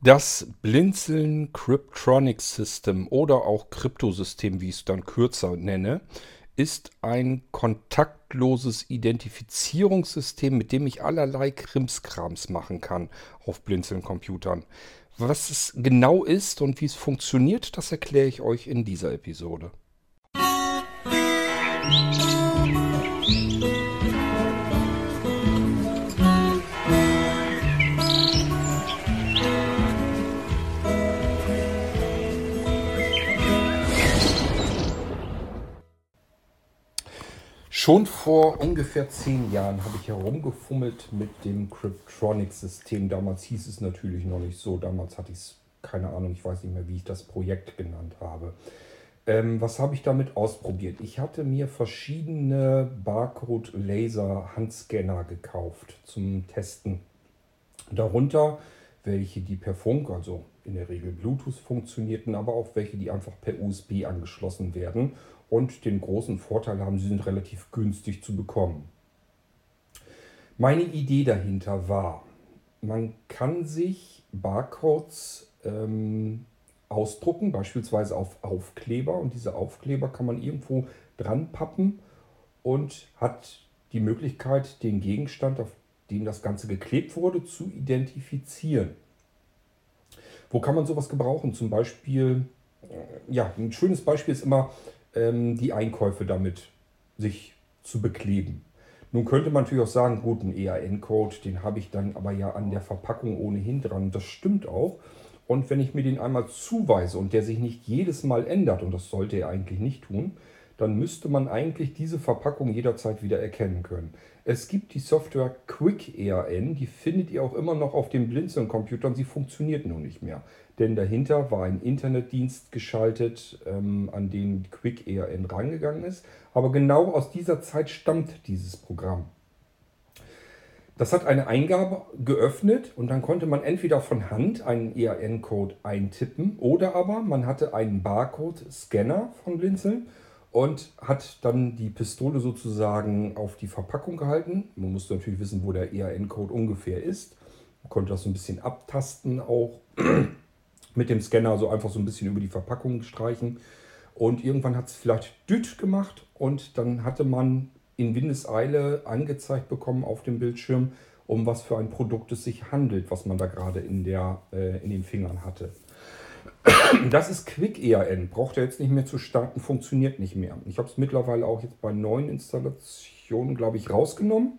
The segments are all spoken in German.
Das Blinzeln Cryptronic System oder auch Kryptosystem, wie ich es dann kürzer nenne, ist ein kontaktloses Identifizierungssystem, mit dem ich allerlei Krimskrams machen kann auf Blinzeln-Computern. Was es genau ist und wie es funktioniert, das erkläre ich euch in dieser Episode. Schon vor ungefähr zehn Jahren habe ich herumgefummelt mit dem Cryptronic-System. Damals hieß es natürlich noch nicht so. Damals hatte ich es, keine Ahnung, ich weiß nicht mehr, wie ich das Projekt genannt habe. Ähm, was habe ich damit ausprobiert? Ich hatte mir verschiedene Barcode-Laser-Handscanner gekauft zum Testen. Darunter welche, die per Funk, also in der Regel Bluetooth funktionierten, aber auch welche, die einfach per USB angeschlossen werden und den großen Vorteil haben, sie sind relativ günstig zu bekommen. Meine Idee dahinter war, man kann sich Barcodes ähm, ausdrucken, beispielsweise auf Aufkleber und diese Aufkleber kann man irgendwo dran pappen und hat die Möglichkeit, den Gegenstand, auf dem das Ganze geklebt wurde, zu identifizieren. Wo kann man sowas gebrauchen? Zum Beispiel, äh, ja, ein schönes Beispiel ist immer, die Einkäufe damit sich zu bekleben. Nun könnte man natürlich auch sagen, gut, ein EAN-Code, den habe ich dann aber ja an der Verpackung ohnehin dran. Das stimmt auch. Und wenn ich mir den einmal zuweise und der sich nicht jedes Mal ändert, und das sollte er eigentlich nicht tun, dann müsste man eigentlich diese Verpackung jederzeit wieder erkennen können. Es gibt die Software Quick ERN, die findet ihr auch immer noch auf den Blinzeln-Computern, sie funktioniert nur nicht mehr. Denn dahinter war ein Internetdienst geschaltet, ähm, an den Quick ERN rangegangen ist. Aber genau aus dieser Zeit stammt dieses Programm. Das hat eine Eingabe geöffnet und dann konnte man entweder von Hand einen ERN-Code eintippen oder aber man hatte einen Barcode-Scanner von Blinzeln und hat dann die Pistole sozusagen auf die Verpackung gehalten. Man musste natürlich wissen, wo der ERN-Code ungefähr ist. Man konnte das so ein bisschen abtasten auch mit dem Scanner, so einfach so ein bisschen über die Verpackung streichen. Und irgendwann hat es vielleicht Düt gemacht und dann hatte man in Windeseile angezeigt bekommen auf dem Bildschirm, um was für ein Produkt es sich handelt, was man da gerade in, äh, in den Fingern hatte. Das ist Quick ERN. Braucht er jetzt nicht mehr zu starten, funktioniert nicht mehr. Ich habe es mittlerweile auch jetzt bei neuen Installationen, glaube ich, rausgenommen,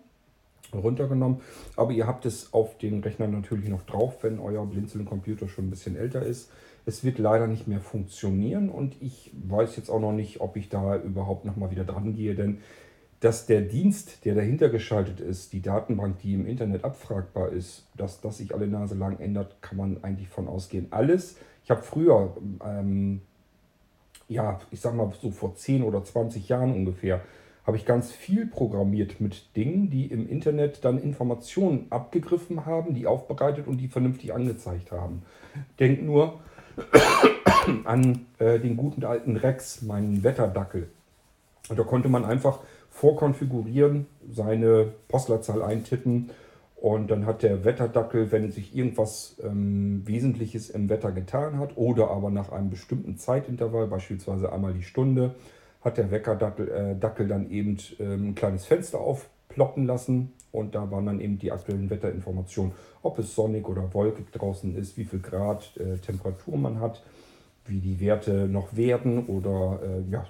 runtergenommen. Aber ihr habt es auf den Rechner natürlich noch drauf, wenn euer Blinzeln-Computer schon ein bisschen älter ist. Es wird leider nicht mehr funktionieren und ich weiß jetzt auch noch nicht, ob ich da überhaupt noch mal wieder dran gehe, denn dass der Dienst, der dahinter geschaltet ist, die Datenbank, die im Internet abfragbar ist, dass das sich alle Nase lang ändert, kann man eigentlich von ausgehen. Alles, ich habe früher, ähm, ja, ich sag mal so vor 10 oder 20 Jahren ungefähr, habe ich ganz viel programmiert mit Dingen, die im Internet dann Informationen abgegriffen haben, die aufbereitet und die vernünftig angezeigt haben. Denk nur an äh, den guten alten Rex, meinen Wetterdackel. Und da konnte man einfach vorkonfigurieren, seine Postleitzahl eintippen und dann hat der Wetterdackel, wenn sich irgendwas ähm, Wesentliches im Wetter getan hat oder aber nach einem bestimmten Zeitintervall, beispielsweise einmal die Stunde, hat der Weckerdackel äh, dann eben ähm, ein kleines Fenster aufploppen lassen und da waren dann eben die aktuellen Wetterinformationen, ob es sonnig oder wolkig draußen ist, wie viel Grad äh, Temperatur man hat, wie die Werte noch werden oder äh, ja,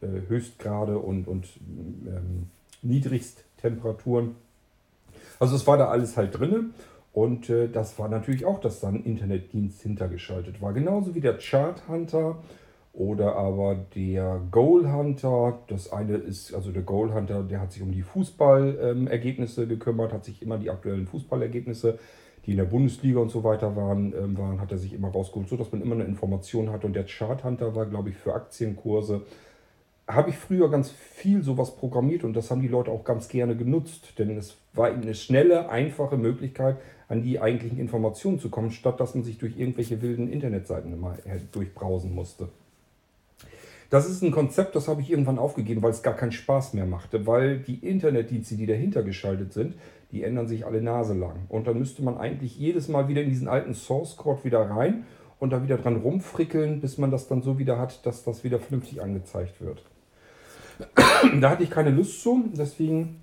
äh, Höchstgrade und, und ähm, Niedrigsttemperaturen. Also es war da alles halt drin. Und äh, das war natürlich auch, dass dann Internetdienst hintergeschaltet war. Genauso wie der Chart Hunter oder aber der Goal Hunter. Das eine ist, also der Goal Hunter, der hat sich um die Fußballergebnisse ähm, gekümmert, hat sich immer die aktuellen Fußballergebnisse, die in der Bundesliga und so weiter waren, ähm, waren hat er sich immer rausgeholt, sodass man immer eine Information hat. Und der Chart Hunter war, glaube ich, für Aktienkurse habe ich früher ganz viel sowas programmiert und das haben die Leute auch ganz gerne genutzt, denn es war eine schnelle, einfache Möglichkeit, an die eigentlichen Informationen zu kommen, statt dass man sich durch irgendwelche wilden Internetseiten immer durchbrausen musste. Das ist ein Konzept, das habe ich irgendwann aufgegeben, weil es gar keinen Spaß mehr machte, weil die Internetdienste, die dahinter geschaltet sind, die ändern sich alle Nase lang. Und dann müsste man eigentlich jedes Mal wieder in diesen alten Source Code wieder rein und da wieder dran rumfrickeln, bis man das dann so wieder hat, dass das wieder vernünftig angezeigt wird. da hatte ich keine Lust zu, deswegen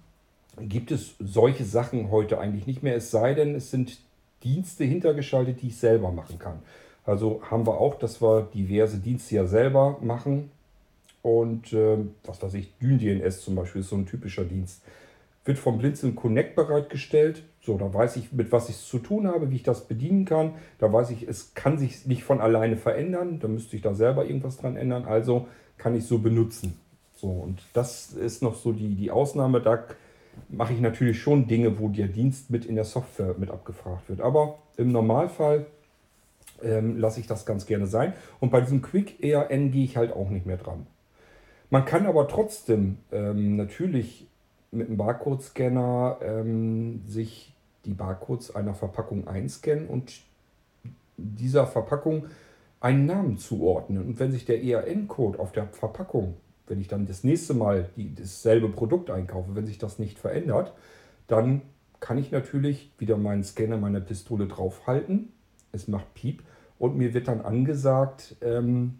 gibt es solche Sachen heute eigentlich nicht mehr, es sei denn, es sind Dienste hintergeschaltet, die ich selber machen kann. Also haben wir auch, dass wir diverse Dienste ja selber machen. Und äh, was weiß ich, DynDNS zum Beispiel ist so ein typischer Dienst. Wird vom Blinzeln Connect bereitgestellt. So, da weiß ich, mit was ich es zu tun habe, wie ich das bedienen kann. Da weiß ich, es kann sich nicht von alleine verändern. Da müsste ich da selber irgendwas dran ändern. Also kann ich so benutzen. So, und das ist noch so die, die Ausnahme. Da mache ich natürlich schon Dinge, wo der Dienst mit in der Software mit abgefragt wird. Aber im Normalfall ähm, lasse ich das ganz gerne sein. Und bei diesem Quick ERN gehe ich halt auch nicht mehr dran. Man kann aber trotzdem ähm, natürlich mit einem Barcode-Scanner ähm, sich die Barcodes einer Verpackung einscannen und dieser Verpackung einen Namen zuordnen. Und wenn sich der ERN-Code auf der Verpackung, wenn ich dann das nächste Mal die, dasselbe Produkt einkaufe, wenn sich das nicht verändert, dann kann ich natürlich wieder meinen Scanner meiner Pistole draufhalten. Es macht Piep und mir wird dann angesagt, ähm,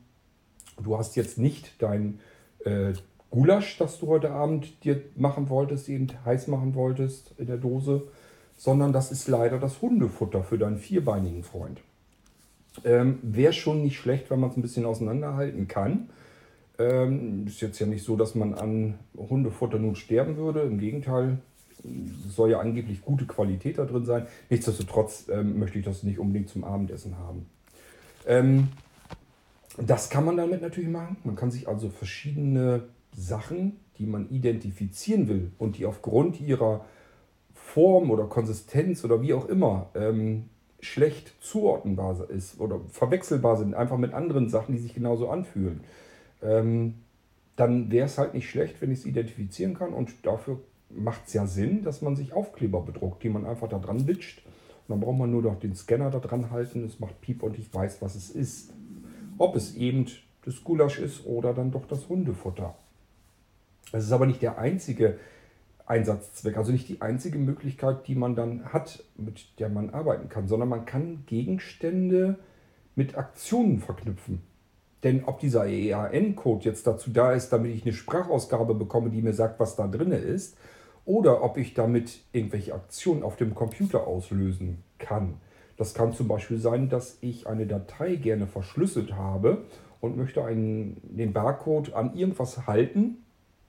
du hast jetzt nicht dein äh, Gulasch, das du heute Abend dir machen wolltest, eben heiß machen wolltest in der Dose, sondern das ist leider das Hundefutter für deinen vierbeinigen Freund. Ähm, Wäre schon nicht schlecht, wenn man es ein bisschen auseinanderhalten kann. Ähm, ist jetzt ja nicht so, dass man an Hundefutter nun sterben würde. Im Gegenteil, soll ja angeblich gute Qualität da drin sein. Nichtsdestotrotz ähm, möchte ich das nicht unbedingt zum Abendessen haben. Ähm, das kann man damit natürlich machen. Man kann sich also verschiedene Sachen, die man identifizieren will und die aufgrund ihrer Form oder Konsistenz oder wie auch immer ähm, schlecht zuordnenbar ist oder verwechselbar sind, einfach mit anderen Sachen, die sich genauso anfühlen, ähm, dann wäre es halt nicht schlecht, wenn ich es identifizieren kann und dafür macht es ja Sinn, dass man sich Aufkleber bedruckt, die man einfach da dran witscht dann braucht man nur noch den Scanner da dran halten. Es macht Piep und ich weiß, was es ist. Ob es eben das Gulasch ist oder dann doch das Hundefutter. Es ist aber nicht der einzige Einsatzzweck, also nicht die einzige Möglichkeit, die man dann hat, mit der man arbeiten kann, sondern man kann Gegenstände mit Aktionen verknüpfen. Denn ob dieser EAN-Code jetzt dazu da ist, damit ich eine Sprachausgabe bekomme, die mir sagt, was da drin ist, oder ob ich damit irgendwelche Aktionen auf dem Computer auslösen kann. Das kann zum Beispiel sein, dass ich eine Datei gerne verschlüsselt habe und möchte einen, den Barcode an irgendwas halten,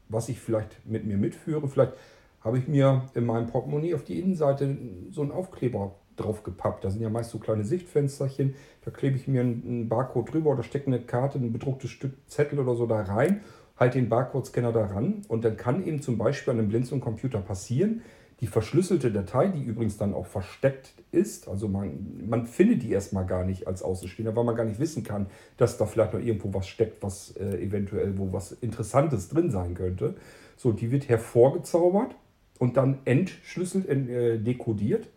was ich vielleicht mit mir mitführe. Vielleicht habe ich mir in meinem Portemonnaie auf die Innenseite so einen Aufkleber drauf gepappt. Da sind ja meist so kleine Sichtfensterchen. Da klebe ich mir einen Barcode drüber oder stecke eine Karte, ein bedrucktes Stück Zettel oder so da rein halt den Barcode-Scanner daran und dann kann eben zum Beispiel an einem Blinzeln-Computer passieren, die verschlüsselte Datei, die übrigens dann auch versteckt ist, also man, man findet die erstmal gar nicht als Außenstehender, weil man gar nicht wissen kann, dass da vielleicht noch irgendwo was steckt, was äh, eventuell wo was Interessantes drin sein könnte. So, die wird hervorgezaubert und dann entschlüsselt, äh, dekodiert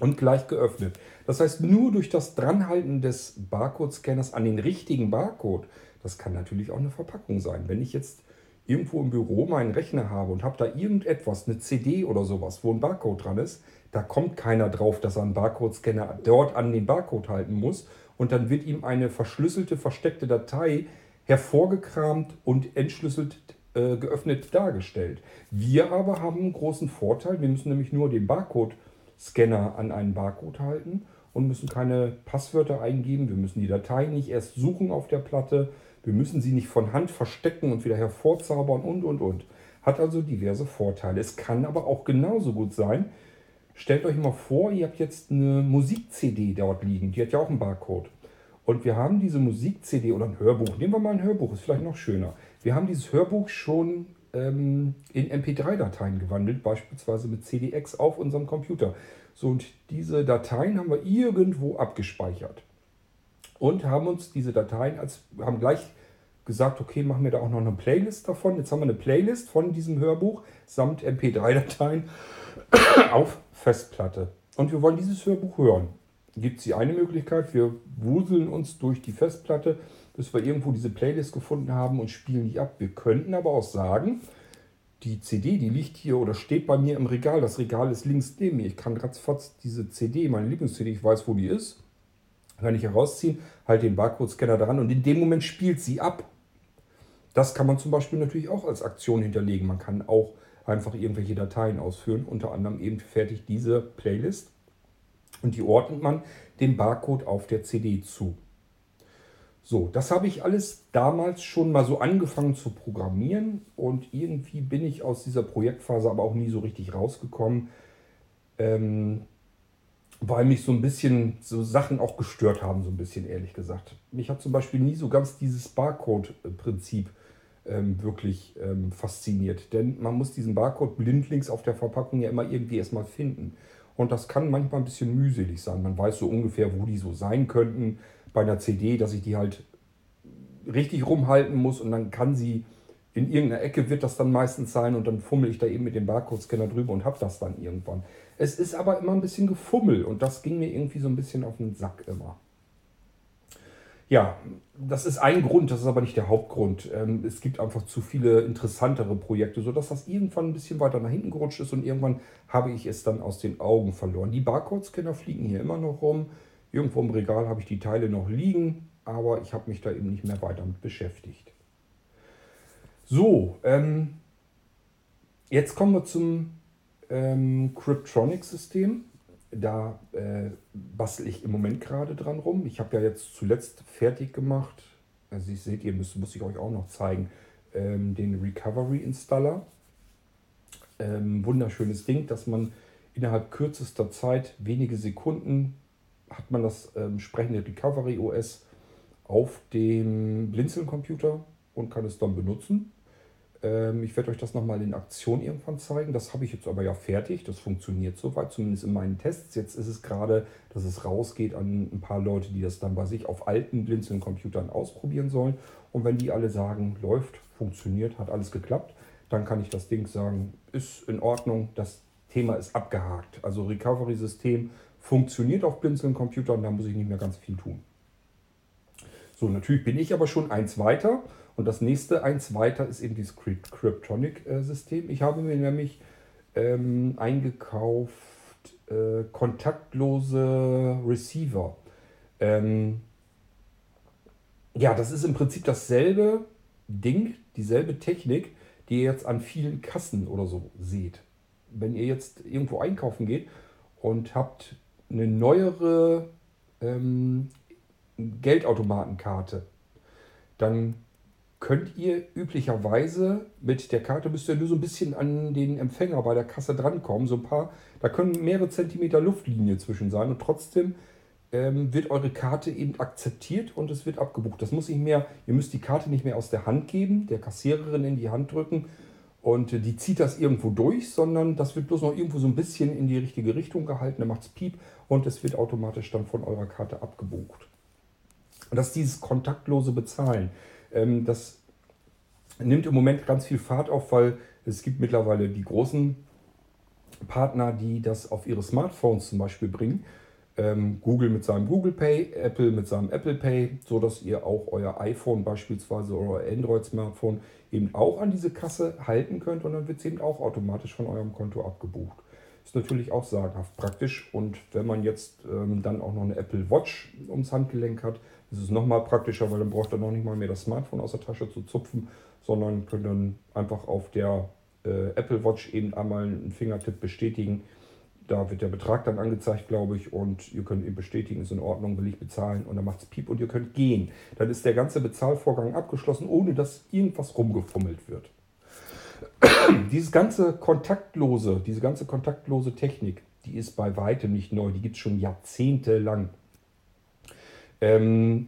und gleich geöffnet. Das heißt, nur durch das Dranhalten des Barcode-Scanners an den richtigen Barcode das kann natürlich auch eine Verpackung sein. Wenn ich jetzt irgendwo im Büro meinen Rechner habe und habe da irgendetwas, eine CD oder sowas, wo ein Barcode dran ist, da kommt keiner drauf, dass er einen Barcode-Scanner dort an den Barcode halten muss. Und dann wird ihm eine verschlüsselte, versteckte Datei hervorgekramt und entschlüsselt äh, geöffnet dargestellt. Wir aber haben einen großen Vorteil. Wir müssen nämlich nur den Barcode-Scanner an einen Barcode halten und müssen keine Passwörter eingeben. Wir müssen die Datei nicht erst suchen auf der Platte. Wir müssen sie nicht von Hand verstecken und wieder hervorzaubern und, und, und. Hat also diverse Vorteile. Es kann aber auch genauso gut sein, stellt euch mal vor, ihr habt jetzt eine Musik-CD dort liegen. Die hat ja auch einen Barcode. Und wir haben diese Musik-CD oder ein Hörbuch, nehmen wir mal ein Hörbuch, ist vielleicht noch schöner. Wir haben dieses Hörbuch schon ähm, in MP3-Dateien gewandelt, beispielsweise mit CDX auf unserem Computer. So, und diese Dateien haben wir irgendwo abgespeichert und haben uns diese Dateien als, haben gleich gesagt, okay, machen wir da auch noch eine Playlist davon. Jetzt haben wir eine Playlist von diesem Hörbuch samt MP3-Dateien auf Festplatte. Und wir wollen dieses Hörbuch hören. gibt es die eine Möglichkeit, wir wuseln uns durch die Festplatte, bis wir irgendwo diese Playlist gefunden haben und spielen die ab. Wir könnten aber auch sagen, die CD, die liegt hier oder steht bei mir im Regal. Das Regal ist links neben mir. Ich kann ratzfatz diese CD, meine Lieblings-CD, ich weiß, wo die ist, kann ich herausziehen, halte den Barcode-Scanner dran und in dem Moment spielt sie ab. Das kann man zum Beispiel natürlich auch als Aktion hinterlegen. Man kann auch einfach irgendwelche Dateien ausführen, unter anderem eben fertig diese Playlist und die ordnet man dem Barcode auf der CD zu. So, das habe ich alles damals schon mal so angefangen zu programmieren und irgendwie bin ich aus dieser Projektphase aber auch nie so richtig rausgekommen, ähm, weil mich so ein bisschen so Sachen auch gestört haben, so ein bisschen ehrlich gesagt. Mich hat zum Beispiel nie so ganz dieses Barcode-Prinzip ähm, wirklich ähm, fasziniert, denn man muss diesen Barcode blindlings auf der Verpackung ja immer irgendwie erstmal finden. Und das kann manchmal ein bisschen mühselig sein. Man weiß so ungefähr, wo die so sein könnten bei einer CD, dass ich die halt richtig rumhalten muss und dann kann sie in irgendeiner Ecke wird das dann meistens sein und dann fummel ich da eben mit dem Barcode-Scanner drüber und habe das dann irgendwann. Es ist aber immer ein bisschen gefummel und das ging mir irgendwie so ein bisschen auf den Sack immer. Ja, das ist ein Grund, das ist aber nicht der Hauptgrund. Ähm, es gibt einfach zu viele interessantere Projekte, sodass das irgendwann ein bisschen weiter nach hinten gerutscht ist und irgendwann habe ich es dann aus den Augen verloren. Die Barcode-Scanner fliegen hier immer noch rum. Irgendwo im Regal habe ich die Teile noch liegen, aber ich habe mich da eben nicht mehr weiter mit beschäftigt. So, ähm, jetzt kommen wir zum ähm, Cryptronic-System. Da äh, bastel ich im Moment gerade dran rum. Ich habe ja jetzt zuletzt fertig gemacht, also ihr seht ihr, müsst, muss ich euch auch noch zeigen, ähm, den Recovery Installer. Ähm, wunderschönes Ding, dass man innerhalb kürzester Zeit, wenige Sekunden, hat man das ähm, entsprechende Recovery OS auf dem Blinzeln-Computer und kann es dann benutzen. Ähm, ich werde euch das nochmal in Aktion irgendwann zeigen. Das habe ich jetzt aber ja fertig. Das funktioniert soweit, zumindest in meinen Tests. Jetzt ist es gerade, dass es rausgeht an ein paar Leute, die das dann bei sich auf alten Blinzeln-Computern ausprobieren sollen. Und wenn die alle sagen, läuft, funktioniert, hat alles geklappt, dann kann ich das Ding sagen, ist in Ordnung, das Thema ist abgehakt. Also Recovery-System funktioniert auf Blinzeln-Computern, da muss ich nicht mehr ganz viel tun. So, natürlich bin ich aber schon eins weiter. Und das nächste eins weiter ist eben dieses Cryptonic-System. Ich habe mir nämlich ähm, eingekauft äh, kontaktlose Receiver. Ähm, ja, das ist im Prinzip dasselbe Ding, dieselbe Technik, die ihr jetzt an vielen Kassen oder so seht. Wenn ihr jetzt irgendwo einkaufen geht und habt eine neuere ähm, Geldautomatenkarte, dann könnt ihr üblicherweise mit der Karte müsst ihr nur so ein bisschen an den Empfänger bei der Kasse drankommen, so ein paar, da können mehrere Zentimeter Luftlinie zwischen sein und trotzdem ähm, wird eure Karte eben akzeptiert und es wird abgebucht. Das muss nicht mehr, ihr müsst die Karte nicht mehr aus der Hand geben, der Kassiererin in die Hand drücken und die zieht das irgendwo durch, sondern das wird bloß noch irgendwo so ein bisschen in die richtige Richtung gehalten, dann macht es Piep und es wird automatisch dann von eurer Karte abgebucht. Und das ist dieses kontaktlose Bezahlen. Ähm, das nimmt im Moment ganz viel Fahrt auf, weil es gibt mittlerweile die großen Partner, die das auf ihre Smartphones zum Beispiel bringen. Ähm, Google mit seinem Google Pay, Apple mit seinem Apple Pay, so dass ihr auch euer iPhone beispielsweise oder euer Android-Smartphone eben auch an diese Kasse halten könnt und dann wird es eben auch automatisch von eurem Konto abgebucht. Ist natürlich auch sagenhaft praktisch und wenn man jetzt ähm, dann auch noch eine Apple Watch ums Handgelenk hat, ist es nochmal praktischer, weil dann braucht ihr noch nicht mal mehr das Smartphone aus der Tasche zu zupfen, sondern könnt dann einfach auf der äh, Apple Watch eben einmal einen Fingertipp bestätigen. Da wird der Betrag dann angezeigt, glaube ich, und ihr könnt eben bestätigen, ist in Ordnung, will ich bezahlen und dann macht es Piep und ihr könnt gehen. Dann ist der ganze Bezahlvorgang abgeschlossen, ohne dass irgendwas rumgefummelt wird. Dieses ganze kontaktlose, diese ganze kontaktlose Technik, die ist bei weitem nicht neu, die gibt es schon jahrzehntelang. Ähm,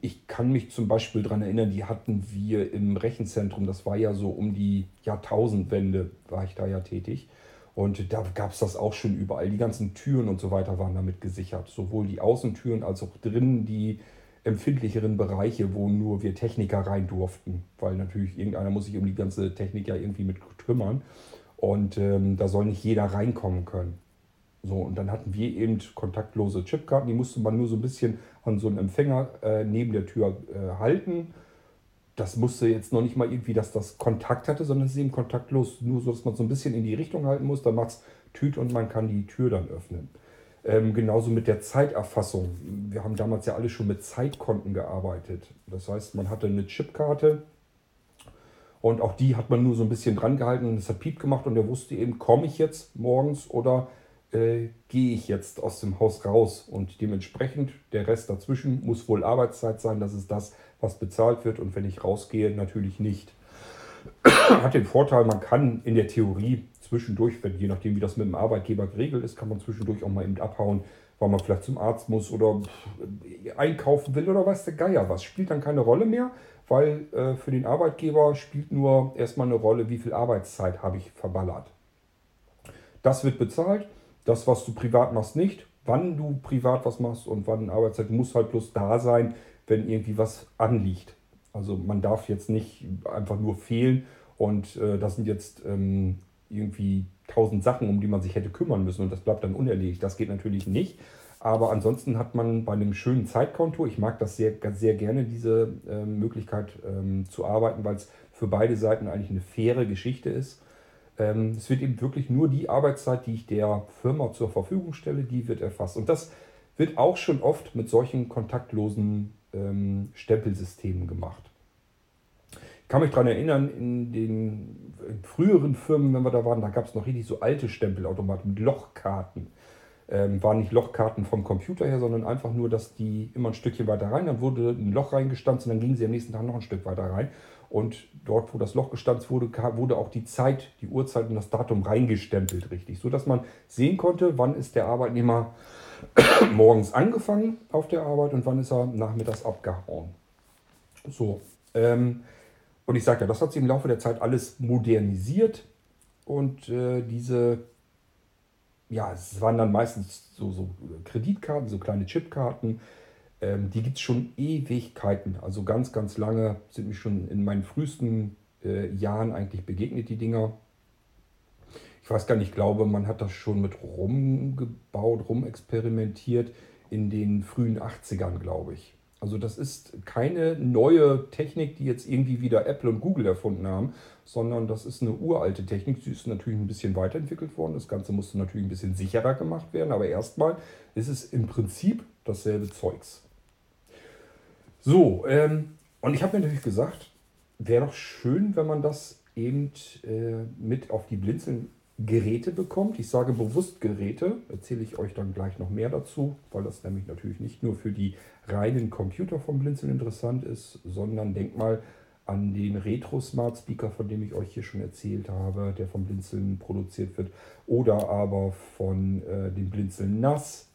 ich kann mich zum Beispiel daran erinnern, die hatten wir im Rechenzentrum, das war ja so um die Jahrtausendwende, war ich da ja tätig. Und da gab es das auch schon überall. Die ganzen Türen und so weiter waren damit gesichert. Sowohl die Außentüren als auch drinnen die empfindlicheren Bereiche, wo nur wir Techniker rein durften. Weil natürlich irgendeiner muss sich um die ganze Technik ja irgendwie mit kümmern. Und ähm, da soll nicht jeder reinkommen können. So, und dann hatten wir eben kontaktlose Chipkarten, die musste man nur so ein bisschen an so einen Empfänger äh, neben der Tür äh, halten. Das musste jetzt noch nicht mal irgendwie, dass das Kontakt hatte, sondern es ist eben kontaktlos, nur so, dass man so ein bisschen in die Richtung halten muss. Dann macht es Tüt und man kann die Tür dann öffnen. Ähm, genauso mit der Zeiterfassung. Wir haben damals ja alle schon mit Zeitkonten gearbeitet. Das heißt, man hatte eine Chipkarte und auch die hat man nur so ein bisschen dran gehalten und es hat Piep gemacht und er wusste eben, komme ich jetzt morgens oder äh, gehe ich jetzt aus dem Haus raus. Und dementsprechend der Rest dazwischen muss wohl Arbeitszeit sein. Das ist das, was bezahlt wird. Und wenn ich rausgehe, natürlich nicht. Hat den Vorteil, man kann in der Theorie zwischendurch, wenn, je nachdem wie das mit dem Arbeitgeber geregelt ist, kann man zwischendurch auch mal eben abhauen, weil man vielleicht zum Arzt muss oder einkaufen will oder weiß der Geier was. Spielt dann keine Rolle mehr, weil äh, für den Arbeitgeber spielt nur erstmal eine Rolle, wie viel Arbeitszeit habe ich verballert. Das wird bezahlt. Das, was du privat machst, nicht. Wann du privat was machst und wann Arbeitszeit muss halt bloß da sein, wenn irgendwie was anliegt. Also man darf jetzt nicht einfach nur fehlen und äh, das sind jetzt ähm, irgendwie tausend Sachen, um die man sich hätte kümmern müssen und das bleibt dann unerledigt. Das geht natürlich nicht. Aber ansonsten hat man bei einem schönen Zeitkonto, ich mag das sehr, sehr gerne, diese äh, Möglichkeit ähm, zu arbeiten, weil es für beide Seiten eigentlich eine faire Geschichte ist. Ähm, es wird eben wirklich nur die Arbeitszeit, die ich der Firma zur Verfügung stelle, die wird erfasst. Und das wird auch schon oft mit solchen kontaktlosen ähm, Stempelsystemen gemacht. Ich kann mich daran erinnern, in den früheren Firmen, wenn wir da waren, da gab es noch richtig so alte Stempelautomaten mit Lochkarten. Ähm, waren nicht Lochkarten vom Computer her, sondern einfach nur, dass die immer ein Stückchen weiter rein, dann wurde ein Loch reingestanzt und dann gingen sie am nächsten Tag noch ein Stück weiter rein. Und dort, wo das Loch gestanzt wurde, wurde auch die Zeit, die Uhrzeit und das Datum reingestempelt, richtig. So dass man sehen konnte, wann ist der Arbeitnehmer morgens angefangen auf der Arbeit und wann ist er nachmittags abgehauen. So. Ähm, und ich sage ja, das hat sich im Laufe der Zeit alles modernisiert. Und äh, diese, ja, es waren dann meistens so, so Kreditkarten, so kleine Chipkarten ähm, die gibt es schon Ewigkeiten, also ganz, ganz lange, sind mir schon in meinen frühesten äh, Jahren eigentlich begegnet, die Dinger. Ich weiß gar nicht, ich glaube, man hat das schon mit rumgebaut, rumexperimentiert in den frühen 80ern, glaube ich. Also das ist keine neue Technik, die jetzt irgendwie wieder Apple und Google erfunden haben, sondern das ist eine uralte Technik. Sie ist natürlich ein bisschen weiterentwickelt worden. Das Ganze musste natürlich ein bisschen sicherer gemacht werden, aber erstmal ist es im Prinzip dasselbe Zeugs. So, ähm, und ich habe mir natürlich gesagt, wäre doch schön, wenn man das eben äh, mit auf die Blinzeln-Geräte bekommt. Ich sage bewusst Geräte, erzähle ich euch dann gleich noch mehr dazu, weil das nämlich natürlich nicht nur für die reinen Computer vom Blinzeln interessant ist, sondern denk mal an den Retro Smart Speaker, von dem ich euch hier schon erzählt habe, der vom Blinzeln produziert wird, oder aber von äh, dem Blinzeln NAS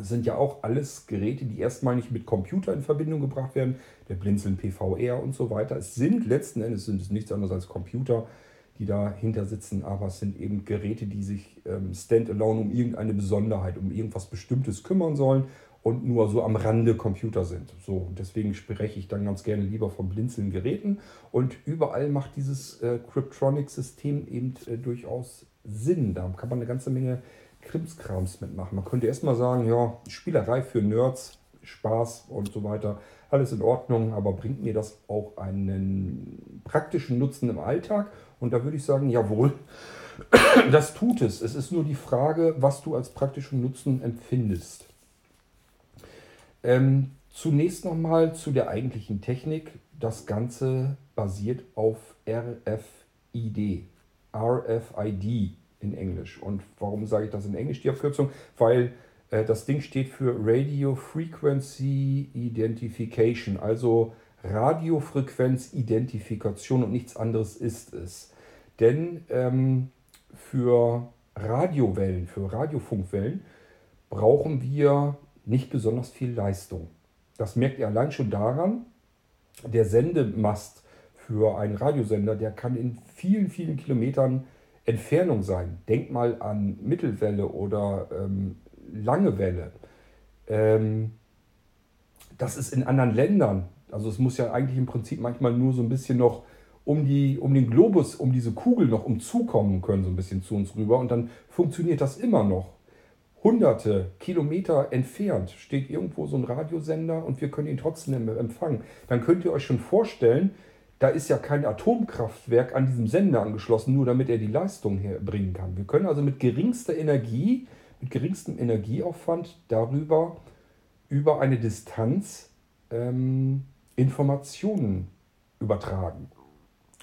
sind ja auch alles Geräte, die erstmal nicht mit Computer in Verbindung gebracht werden. Der Blinzeln PVR und so weiter. Es sind letzten Endes sind es nichts anderes als Computer, die dahinter sitzen, aber es sind eben Geräte, die sich ähm, standalone um irgendeine Besonderheit, um irgendwas Bestimmtes kümmern sollen und nur so am Rande Computer sind. So, deswegen spreche ich dann ganz gerne lieber von Blinzeln Geräten. Und überall macht dieses äh, Cryptronic-System eben äh, durchaus Sinn. Da kann man eine ganze Menge Krimskrams mitmachen. Man könnte erstmal sagen, ja, Spielerei für Nerds, Spaß und so weiter, alles in Ordnung, aber bringt mir das auch einen praktischen Nutzen im Alltag? Und da würde ich sagen, jawohl, das tut es. Es ist nur die Frage, was du als praktischen Nutzen empfindest. Ähm, zunächst nochmal zu der eigentlichen Technik. Das Ganze basiert auf RFID. RFID in Englisch. Und warum sage ich das in Englisch, die Abkürzung? Weil äh, das Ding steht für Radio Frequency Identification, also Radiofrequenzidentifikation und nichts anderes ist es. Denn ähm, für Radiowellen, für Radiofunkwellen brauchen wir nicht besonders viel Leistung. Das merkt ihr allein schon daran, der Sendemast für einen Radiosender, der kann in vielen, vielen Kilometern Entfernung sein. Denk mal an Mittelwelle oder ähm, lange Welle. Ähm, das ist in anderen Ländern, also es muss ja eigentlich im Prinzip manchmal nur so ein bisschen noch um, die, um den Globus, um diese Kugel noch umzukommen können, so ein bisschen zu uns rüber. Und dann funktioniert das immer noch. Hunderte Kilometer entfernt steht irgendwo so ein Radiosender und wir können ihn trotzdem empfangen. Dann könnt ihr euch schon vorstellen, da ist ja kein Atomkraftwerk an diesem Sender angeschlossen, nur damit er die Leistung herbringen kann. Wir können also mit geringster Energie, mit geringstem Energieaufwand darüber über eine Distanz ähm, Informationen übertragen.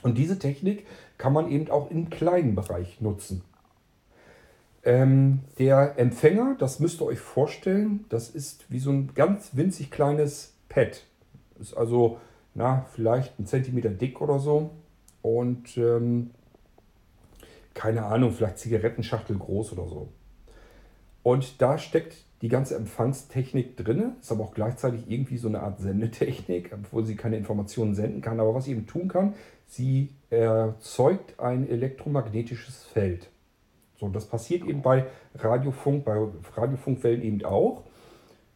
Und diese Technik kann man eben auch im kleinen Bereich nutzen. Ähm, der Empfänger, das müsst ihr euch vorstellen, das ist wie so ein ganz winzig kleines Pad. Ist also na, vielleicht ein Zentimeter dick oder so. Und ähm, keine Ahnung, vielleicht Zigarettenschachtel groß oder so. Und da steckt die ganze Empfangstechnik drin, ist aber auch gleichzeitig irgendwie so eine Art Sendetechnik, obwohl sie keine Informationen senden kann. Aber was sie eben tun kann, sie erzeugt ein elektromagnetisches Feld. So, das passiert eben bei Radiofunk, bei Radiofunkwellen eben auch.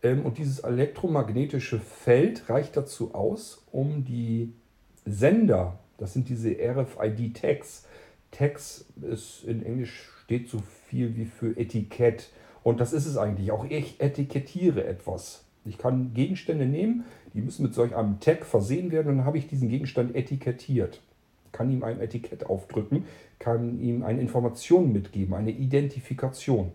Ähm, und dieses elektromagnetische Feld reicht dazu aus, um die Sender, das sind diese RFID-Tags, Tags ist in Englisch steht so viel wie für Etikett. Und das ist es eigentlich auch. Ich etikettiere etwas. Ich kann Gegenstände nehmen, die müssen mit solch einem Tag versehen werden und dann habe ich diesen Gegenstand etikettiert. Kann ihm ein Etikett aufdrücken, kann ihm eine Information mitgeben, eine Identifikation.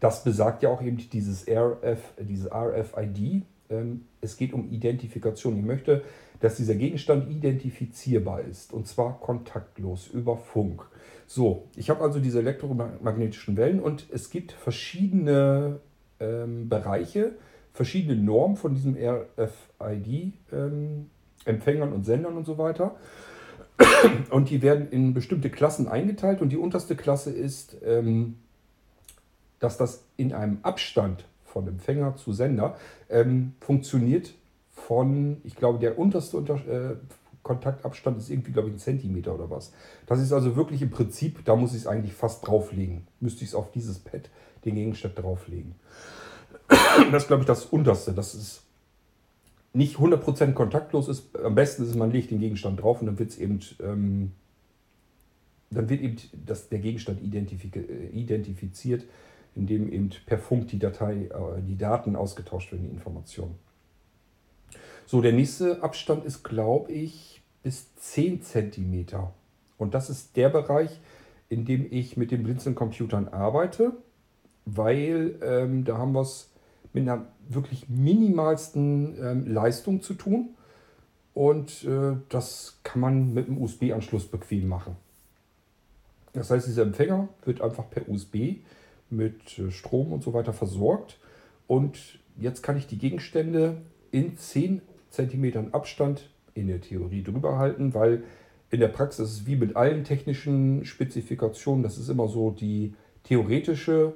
Das besagt ja auch eben dieses, RF, dieses RFID. Ähm, es geht um Identifikation. Ich möchte, dass dieser Gegenstand identifizierbar ist und zwar kontaktlos über Funk. So, ich habe also diese elektromagnetischen Wellen und es gibt verschiedene ähm, Bereiche, verschiedene Normen von diesem RFID-Empfängern ähm, und Sendern und so weiter. Und die werden in bestimmte Klassen eingeteilt und die unterste Klasse ist, ähm, dass das in einem Abstand von Empfänger zu Sender ähm, funktioniert von, ich glaube, der unterste Unter äh, Kontaktabstand ist irgendwie, glaube ich, ein Zentimeter oder was. Das ist also wirklich im Prinzip, da muss ich es eigentlich fast drauflegen. Müsste ich es auf dieses Pad, den Gegenstand drauflegen. Das ist, glaube ich, das unterste. Das ist nicht 100% kontaktlos ist. Am besten ist, man legt den Gegenstand drauf und dann wird es eben, ähm, dann wird eben das, der Gegenstand identifiz identifiziert, indem eben per Funk die Datei, äh, die Daten ausgetauscht werden, die Informationen. So, der nächste Abstand ist, glaube ich, bis 10 cm. Und das ist der Bereich, in dem ich mit den Blinzeln-Computern arbeite, weil ähm, da haben wir es mit einer wirklich minimalsten ähm, Leistung zu tun. Und äh, das kann man mit einem USB-Anschluss bequem machen. Das heißt, dieser Empfänger wird einfach per USB mit äh, Strom und so weiter versorgt. Und jetzt kann ich die Gegenstände in 10 cm Abstand in der Theorie drüber halten, weil in der Praxis wie mit allen technischen Spezifikationen, das ist immer so die theoretische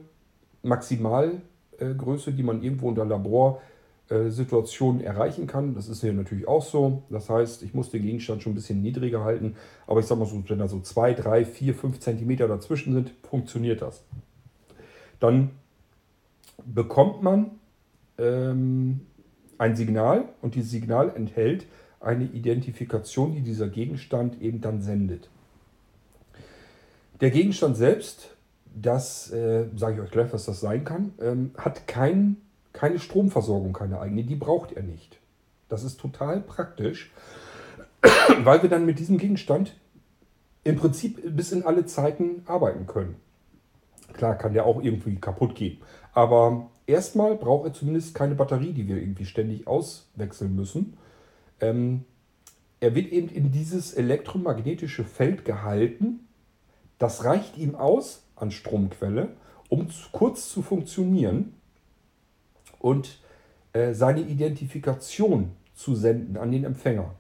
Maximalgröße, die man irgendwo unter Laborsituationen erreichen kann. Das ist hier natürlich auch so. Das heißt, ich muss den Gegenstand schon ein bisschen niedriger halten, aber ich sage mal so, wenn da so 2, 3, 4, 5 cm dazwischen sind, funktioniert das. Dann bekommt man ähm, ein Signal und dieses Signal enthält eine Identifikation, die dieser Gegenstand eben dann sendet. Der Gegenstand selbst, das äh, sage ich euch gleich, was das sein kann, ähm, hat kein, keine Stromversorgung, keine eigene, die braucht er nicht. Das ist total praktisch, weil wir dann mit diesem Gegenstand im Prinzip bis in alle Zeiten arbeiten können. Klar kann der auch irgendwie kaputt gehen, aber erstmal braucht er zumindest keine Batterie, die wir irgendwie ständig auswechseln müssen. Ähm, er wird eben in dieses elektromagnetische Feld gehalten. Das reicht ihm aus an Stromquelle, um zu, kurz zu funktionieren und äh, seine Identifikation zu senden an den Empfänger.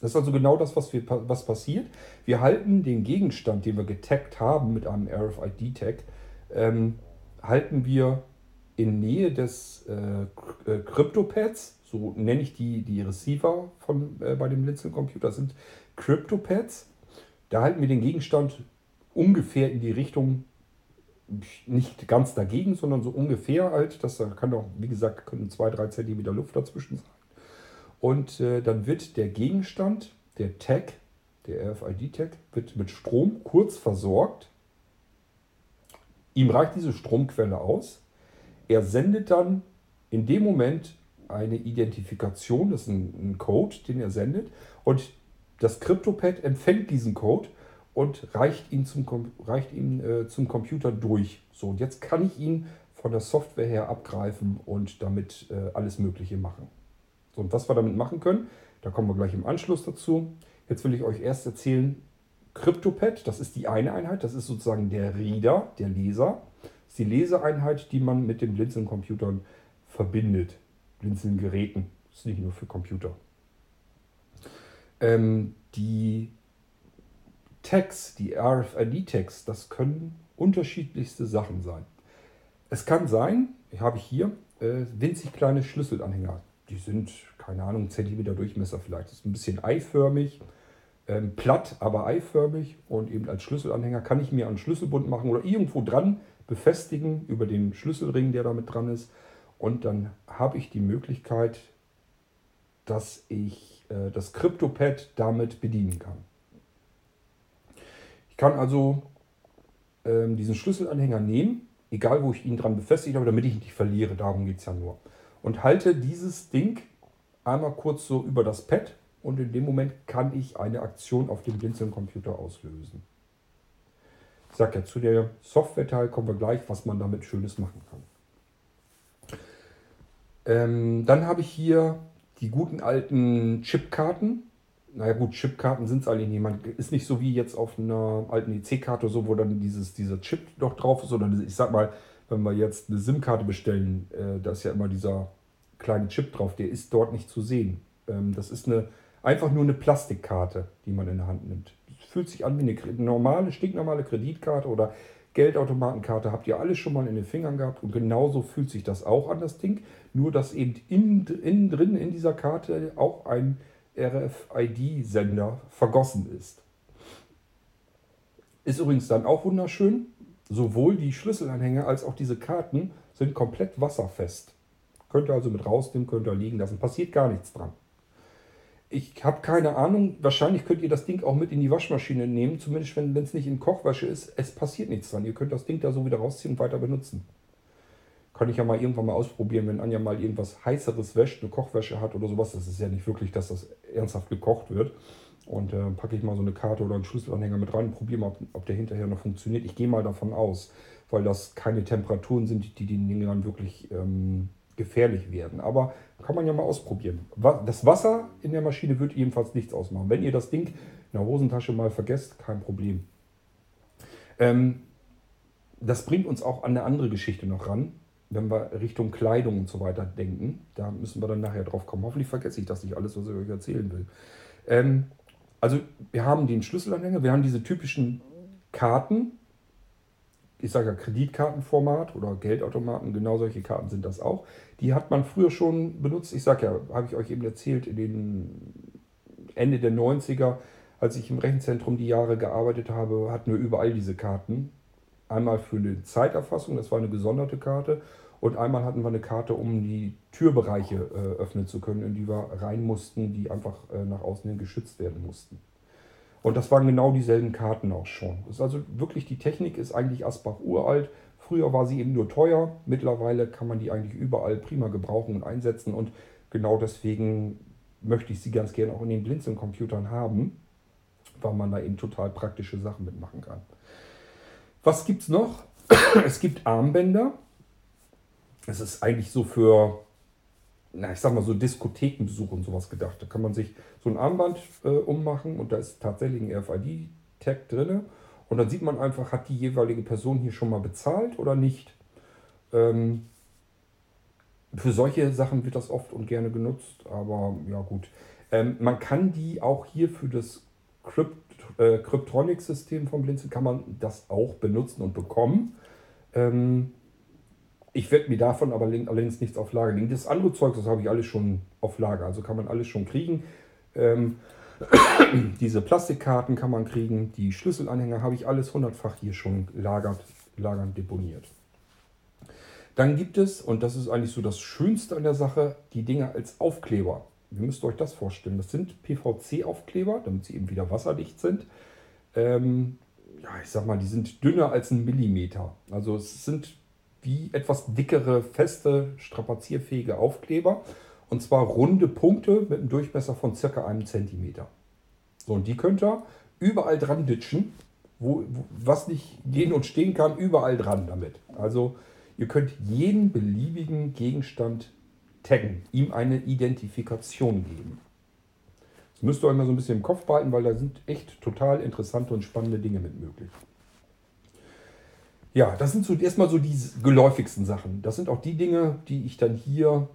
Das ist also genau das, was, wir, was passiert. Wir halten den Gegenstand, den wir getaggt haben mit einem RFID-Tag, ähm, halten wir in Nähe des äh, äh, CryptoPads, so nenne ich die, die Receiver von, äh, bei dem Linsen-Computer, sind CryptoPads. Da halten wir den Gegenstand ungefähr in die Richtung, nicht ganz dagegen, sondern so ungefähr halt. Das kann auch, wie gesagt, können 2-3 cm Luft dazwischen sein. Und äh, dann wird der Gegenstand der Tag, der RFID-Tag, wird mit Strom kurz versorgt. Ihm reicht diese Stromquelle aus. Er sendet dann in dem Moment eine Identifikation, das ist ein, ein Code, den er sendet. Und das CryptoPad empfängt diesen Code und reicht ihn zum, reicht ihn, äh, zum Computer durch. So, und jetzt kann ich ihn von der Software her abgreifen und damit äh, alles Mögliche machen. So, und was wir damit machen können, da kommen wir gleich im Anschluss dazu. Jetzt will ich euch erst erzählen, CryptoPad, das ist die eine Einheit, das ist sozusagen der Reader, der Leser. Das ist die Leseeinheit, die man mit den Blinzeln-Computern verbindet. Blinzeln-Geräten, das ist nicht nur für Computer. Ähm, die Tags, die RFID-Tags, das können unterschiedlichste Sachen sein. Es kann sein, habe ich hier, äh, winzig kleine Schlüsselanhänger. Die sind, keine Ahnung, Zentimeter Durchmesser vielleicht. Das ist ein bisschen eiförmig, ähm, platt, aber eiförmig. Und eben als Schlüsselanhänger kann ich mir einen Schlüsselbund machen oder irgendwo dran befestigen über den Schlüsselring, der damit dran ist. Und dann habe ich die Möglichkeit, dass ich äh, das CryptoPad damit bedienen kann. Ich kann also ähm, diesen Schlüsselanhänger nehmen, egal wo ich ihn dran befestigt habe, damit ich ihn nicht verliere. Darum geht es ja nur. Und halte dieses Ding einmal kurz so über das Pad und in dem Moment kann ich eine Aktion auf dem Blinzeln-Computer auslösen. Ich sage ja, zu der Software-Teil kommen wir gleich, was man damit Schönes machen kann. Ähm, dann habe ich hier die guten alten Chipkarten. Naja gut, Chipkarten sind es eigentlich nicht. Man ist nicht so wie jetzt auf einer alten EC-Karte so, wo dann dieses, dieser Chip noch drauf ist, sondern ich sag mal, wenn wir jetzt eine SIM-Karte bestellen, äh, da ist ja immer dieser kleine Chip drauf, der ist dort nicht zu sehen. Ähm, das ist eine, einfach nur eine Plastikkarte, die man in der Hand nimmt. Das fühlt sich an wie eine normale, stinknormale Kreditkarte oder Geldautomatenkarte habt ihr alles schon mal in den Fingern gehabt und genauso fühlt sich das auch an, das Ding. Nur, dass eben innen, innen drin in dieser Karte auch ein RFID-Sender vergossen ist. Ist übrigens dann auch wunderschön. Sowohl die Schlüsselanhänger als auch diese Karten sind komplett wasserfest. Könnt ihr also mit rausnehmen, könnt ihr liegen lassen. Passiert gar nichts dran. Ich habe keine Ahnung, wahrscheinlich könnt ihr das Ding auch mit in die Waschmaschine nehmen, zumindest wenn es nicht in Kochwäsche ist. Es passiert nichts dran. Ihr könnt das Ding da so wieder rausziehen und weiter benutzen. Kann ich ja mal irgendwann mal ausprobieren, wenn Anja mal irgendwas heißeres wäscht, eine Kochwäsche hat oder sowas. Das ist ja nicht wirklich, dass das ernsthaft gekocht wird. Und äh, packe ich mal so eine Karte oder einen Schlüsselanhänger mit rein und probiere mal, ob, ob der hinterher noch funktioniert. Ich gehe mal davon aus, weil das keine Temperaturen sind, die den Dingern wirklich ähm, gefährlich werden. Aber kann man ja mal ausprobieren. Das Wasser in der Maschine wird ebenfalls nichts ausmachen. Wenn ihr das Ding in der Hosentasche mal vergesst, kein Problem. Ähm, das bringt uns auch an eine andere Geschichte noch ran, wenn wir Richtung Kleidung und so weiter denken. Da müssen wir dann nachher drauf kommen. Hoffentlich vergesse ich das nicht alles, was ich euch erzählen will. Ähm, also wir haben den Schlüsselanhänger, wir haben diese typischen Karten, ich sage ja Kreditkartenformat oder Geldautomaten, genau solche Karten sind das auch. Die hat man früher schon benutzt. Ich sage ja, habe ich euch eben erzählt, in den Ende der 90er, als ich im Rechenzentrum die Jahre gearbeitet habe, hatten wir überall diese Karten. Einmal für eine Zeiterfassung, das war eine gesonderte Karte. Und einmal hatten wir eine Karte, um die Türbereiche äh, öffnen zu können, in die wir rein mussten, die einfach äh, nach außen hin geschützt werden mussten. Und das waren genau dieselben Karten auch schon. Das ist also wirklich, die Technik ist eigentlich Asbach uralt. Früher war sie eben nur teuer. Mittlerweile kann man die eigentlich überall prima gebrauchen und einsetzen. Und genau deswegen möchte ich sie ganz gerne auch in den Blinzeln-Computern haben, weil man da eben total praktische Sachen mitmachen kann. Was gibt es noch? es gibt Armbänder. Es ist eigentlich so für na, ich sag mal so Diskothekenbesuch und sowas gedacht. Da kann man sich so ein Armband äh, ummachen und da ist tatsächlich ein RFID-Tag drin. Und dann sieht man einfach, hat die jeweilige Person hier schon mal bezahlt oder nicht. Ähm, für solche Sachen wird das oft und gerne genutzt, aber ja gut. Ähm, man kann die auch hier für das Crypt, äh, Cryptronic-System vom Blinzeln kann man das auch benutzen und bekommen. Ähm, ich werde mir davon aber allerdings nichts auf Lager legen. Das andere Zeug, das habe ich alles schon auf Lager. Also kann man alles schon kriegen. Ähm, diese Plastikkarten kann man kriegen. Die Schlüsselanhänger habe ich alles hundertfach hier schon lagert, lagernd deponiert. Dann gibt es, und das ist eigentlich so das Schönste an der Sache, die Dinge als Aufkleber. Ihr müsst euch das vorstellen. Das sind PVC-Aufkleber, damit sie eben wieder wasserdicht sind. Ähm, ja, ich sag mal, die sind dünner als ein Millimeter. Also es sind wie etwas dickere, feste, strapazierfähige Aufkleber. Und zwar runde Punkte mit einem Durchmesser von circa einem Zentimeter. So, und die könnt ihr überall dran ditchen. Wo, wo, was nicht gehen und stehen kann, überall dran damit. Also ihr könnt jeden beliebigen Gegenstand taggen, ihm eine Identifikation geben. Das müsst ihr euch mal so ein bisschen im Kopf behalten, weil da sind echt total interessante und spannende Dinge mit möglich. Ja, das sind so erstmal so die geläufigsten Sachen. Das sind auch die Dinge, die ich dann hier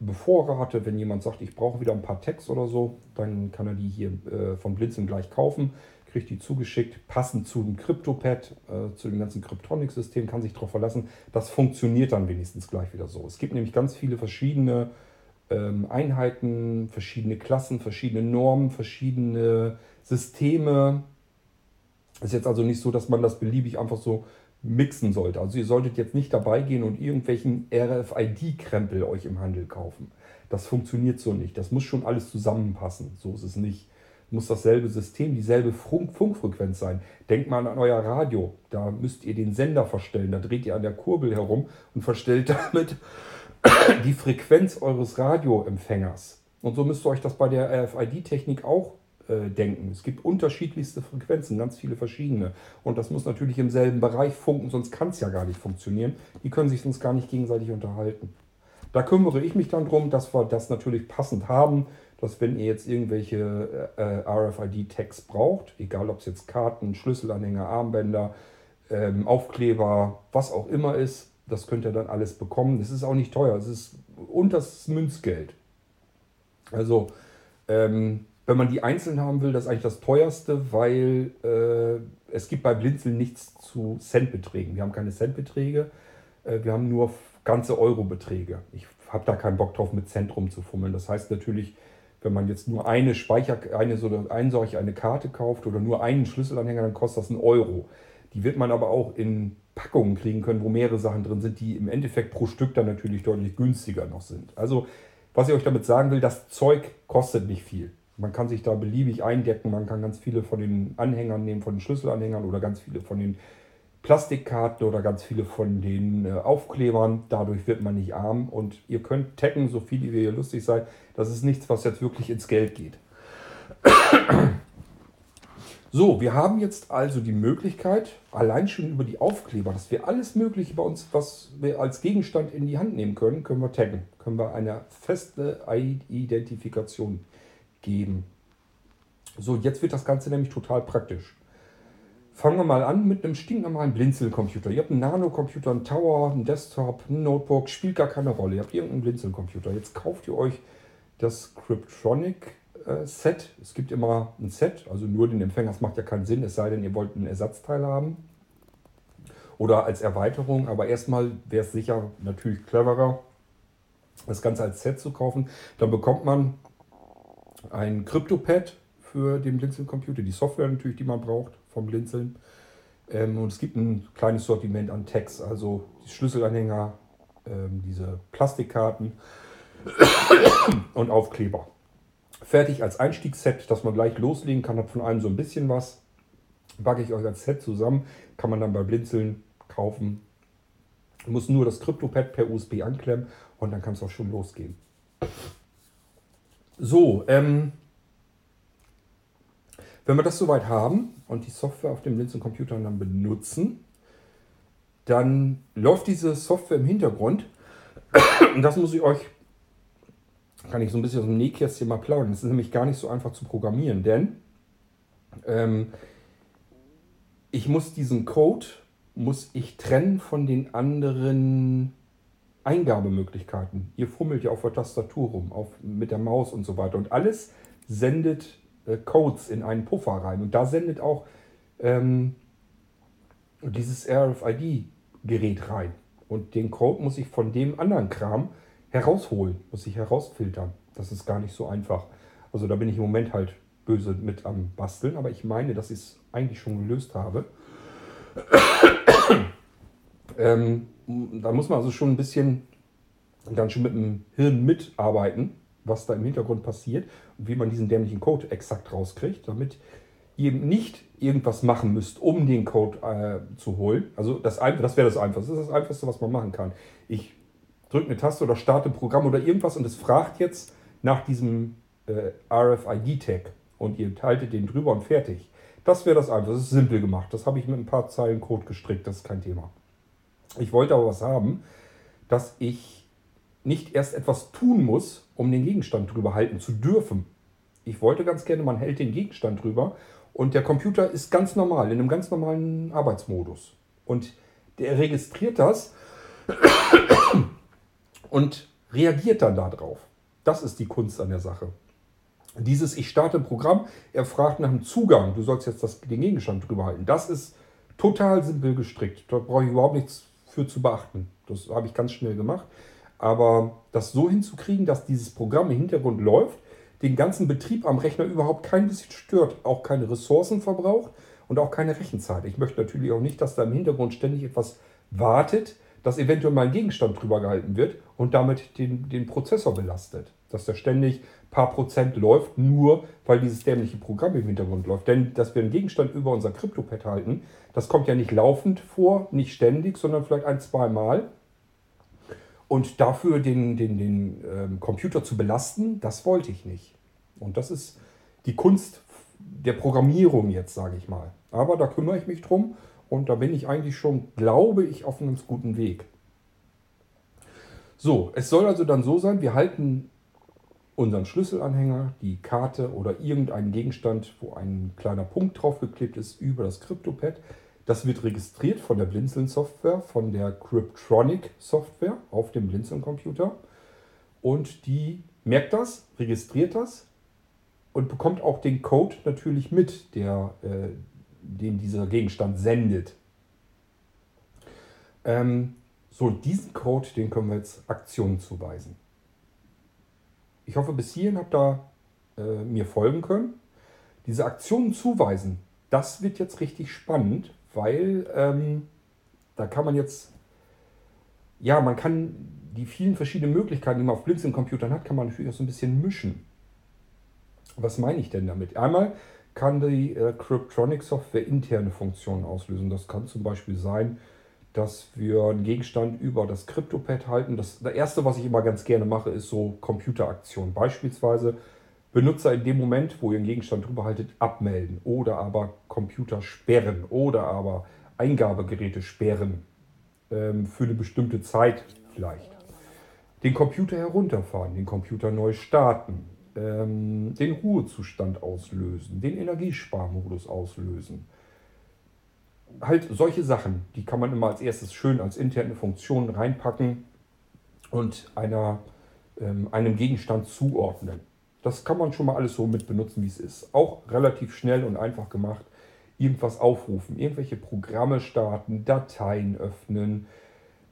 bevorrate. Wenn jemand sagt, ich brauche wieder ein paar Tags oder so, dann kann er die hier äh, von Blinzeln gleich kaufen, kriegt die zugeschickt, passend zu dem CryptoPad, äh, zu dem ganzen Kryptonic-System, kann sich darauf verlassen. Das funktioniert dann wenigstens gleich wieder so. Es gibt nämlich ganz viele verschiedene ähm, Einheiten, verschiedene Klassen, verschiedene Normen, verschiedene Systeme. Es ist jetzt also nicht so, dass man das beliebig einfach so mixen sollte. Also ihr solltet jetzt nicht dabei gehen und irgendwelchen RFID-Krempel euch im Handel kaufen. Das funktioniert so nicht. Das muss schon alles zusammenpassen. So ist es nicht. Muss dasselbe System, dieselbe Funk Funkfrequenz sein. Denkt mal an euer Radio. Da müsst ihr den Sender verstellen. Da dreht ihr an der Kurbel herum und verstellt damit die Frequenz eures Radioempfängers. Und so müsst ihr euch das bei der RFID-Technik auch äh, denken. Es gibt unterschiedlichste Frequenzen, ganz viele verschiedene. Und das muss natürlich im selben Bereich funken, sonst kann es ja gar nicht funktionieren. Die können sich sonst gar nicht gegenseitig unterhalten. Da kümmere ich mich dann darum, dass wir das natürlich passend haben, dass wenn ihr jetzt irgendwelche äh, RFID-Tags braucht, egal ob es jetzt Karten, Schlüsselanhänger, Armbänder, ähm, Aufkleber, was auch immer ist, das könnt ihr dann alles bekommen. Es ist auch nicht teuer, es ist unters Münzgeld. Also ähm, wenn man die einzeln haben will, das ist eigentlich das teuerste, weil äh, es gibt bei Blinzeln nichts zu Centbeträgen. Wir haben keine Centbeträge, äh, wir haben nur ganze Eurobeträge. Ich habe da keinen Bock drauf, mit Cent rumzufummeln. Das heißt natürlich, wenn man jetzt nur eine Speicher, eine so eine solche eine Karte kauft oder nur einen Schlüsselanhänger, dann kostet das einen Euro. Die wird man aber auch in Packungen kriegen können, wo mehrere Sachen drin sind, die im Endeffekt pro Stück dann natürlich deutlich günstiger noch sind. Also, was ich euch damit sagen will, das Zeug kostet nicht viel. Man kann sich da beliebig eindecken. Man kann ganz viele von den Anhängern nehmen, von den Schlüsselanhängern oder ganz viele von den Plastikkarten oder ganz viele von den äh, Aufklebern. Dadurch wird man nicht arm und ihr könnt taggen, so viel wie ihr lustig seid. Das ist nichts, was jetzt wirklich ins Geld geht. So, wir haben jetzt also die Möglichkeit, allein schon über die Aufkleber, dass wir alles Mögliche bei uns, was wir als Gegenstand in die Hand nehmen können, können wir taggen. Können wir eine feste Identifikation geben. So, jetzt wird das Ganze nämlich total praktisch. Fangen wir mal an mit einem stinknormalen Blinzelcomputer. Ihr habt einen Nano-Computer, einen Tower, einen Desktop, ein Notebook, spielt gar keine Rolle. Ihr habt irgendeinen Blinzelcomputer. Jetzt kauft ihr euch das Cryptronic äh, Set. Es gibt immer ein Set, also nur den Empfänger. Das macht ja keinen Sinn, es sei denn, ihr wollt einen Ersatzteil haben. Oder als Erweiterung. Aber erstmal wäre es sicher natürlich cleverer, das Ganze als Set zu kaufen. Dann bekommt man ein CryptoPad für den Blinzeln-Computer, die Software natürlich, die man braucht vom Blinzeln. Ähm, und es gibt ein kleines Sortiment an Tags, also die Schlüsselanhänger, ähm, diese Plastikkarten und Aufkleber. Fertig als Einstiegsset, dass man gleich loslegen kann, hat von allem so ein bisschen was. Packe ich euch als Set zusammen, kann man dann bei Blinzeln kaufen. Muss nur das CryptoPad per USB anklemmen und dann kann es auch schon losgehen. So, ähm, wenn wir das soweit haben und die Software auf dem Linsen-Computer dann benutzen, dann läuft diese Software im Hintergrund. Und das muss ich euch, kann ich so ein bisschen aus dem Nähkästchen mal plaudern. Das ist nämlich gar nicht so einfach zu programmieren, denn ähm, ich muss diesen Code, muss ich trennen von den anderen Eingabemöglichkeiten. Ihr fummelt ja auf der Tastatur rum, auf, mit der Maus und so weiter. Und alles sendet äh, Codes in einen Puffer rein. Und da sendet auch ähm, dieses RFID-Gerät rein. Und den Code muss ich von dem anderen Kram herausholen, muss ich herausfiltern. Das ist gar nicht so einfach. Also da bin ich im Moment halt böse mit am Basteln, aber ich meine, dass ich es eigentlich schon gelöst habe. ähm, da muss man also schon ein bisschen dann schon mit dem Hirn mitarbeiten, was da im Hintergrund passiert und wie man diesen dämlichen Code exakt rauskriegt, damit ihr nicht irgendwas machen müsst, um den Code äh, zu holen. Also das, das wäre das Einfachste. Das ist das Einfachste, was man machen kann. Ich drücke eine Taste oder starte ein Programm oder irgendwas und es fragt jetzt nach diesem äh, RFID-Tag und ihr haltet den drüber und fertig. Das wäre das Einfachste. Das ist simpel gemacht. Das habe ich mit ein paar Zeilen Code gestrickt. Das ist kein Thema. Ich wollte aber was haben, dass ich nicht erst etwas tun muss, um den Gegenstand drüber halten zu dürfen. Ich wollte ganz gerne, man hält den Gegenstand drüber und der Computer ist ganz normal, in einem ganz normalen Arbeitsmodus. Und der registriert das und reagiert dann darauf. Das ist die Kunst an der Sache. Dieses, ich starte Programm, er fragt nach einem Zugang, du sollst jetzt das, den Gegenstand drüber halten. Das ist total simpel gestrickt. Da brauche ich überhaupt nichts für zu beachten. Das habe ich ganz schnell gemacht. Aber das so hinzukriegen, dass dieses Programm im Hintergrund läuft, den ganzen Betrieb am Rechner überhaupt kein bisschen stört, auch keine Ressourcen verbraucht und auch keine Rechenzeit. Ich möchte natürlich auch nicht, dass da im Hintergrund ständig etwas wartet, dass eventuell mal ein Gegenstand drüber gehalten wird und damit den, den Prozessor belastet. Dass der ständig ein paar Prozent läuft, nur weil dieses dämliche Programm im Hintergrund läuft. Denn dass wir einen Gegenstand über unser CryptoPad halten, das kommt ja nicht laufend vor, nicht ständig, sondern vielleicht ein, zwei Mal. Und dafür den, den, den ähm, Computer zu belasten, das wollte ich nicht. Und das ist die Kunst der Programmierung jetzt, sage ich mal. Aber da kümmere ich mich drum und da bin ich eigentlich schon, glaube ich, auf einem ganz guten Weg. So, es soll also dann so sein, wir halten unseren Schlüsselanhänger, die Karte oder irgendeinen Gegenstand, wo ein kleiner Punkt draufgeklebt ist, über das CryptoPad. Das wird registriert von der Blinzeln-Software, von der Cryptronic-Software auf dem Blinzeln-Computer. Und die merkt das, registriert das und bekommt auch den Code natürlich mit, der, äh, den dieser Gegenstand sendet. Ähm, so, diesen Code, den können wir jetzt Aktionen zuweisen. Ich hoffe, bis hierhin habt ihr äh, mir folgen können. Diese Aktionen zuweisen, das wird jetzt richtig spannend, weil ähm, da kann man jetzt, ja, man kann die vielen verschiedenen Möglichkeiten, die man auf Blinzeln-Computern hat, kann man natürlich auch so ein bisschen mischen. Was meine ich denn damit? Einmal kann die äh, Cryptronic-Software interne Funktionen auslösen. Das kann zum Beispiel sein, dass wir einen Gegenstand über das CryptoPad halten. Das, das erste, was ich immer ganz gerne mache, ist so Computeraktionen. Beispielsweise Benutzer in dem Moment, wo ihr einen Gegenstand drüber haltet, abmelden oder aber Computer sperren oder aber Eingabegeräte sperren ähm, für eine bestimmte Zeit vielleicht. Den Computer herunterfahren, den Computer neu starten, ähm, den Ruhezustand auslösen, den Energiesparmodus auslösen. Halt solche Sachen, die kann man immer als erstes schön als interne Funktion reinpacken und einer, ähm, einem Gegenstand zuordnen. Das kann man schon mal alles so mit benutzen, wie es ist. Auch relativ schnell und einfach gemacht. Irgendwas aufrufen, irgendwelche Programme starten, Dateien öffnen,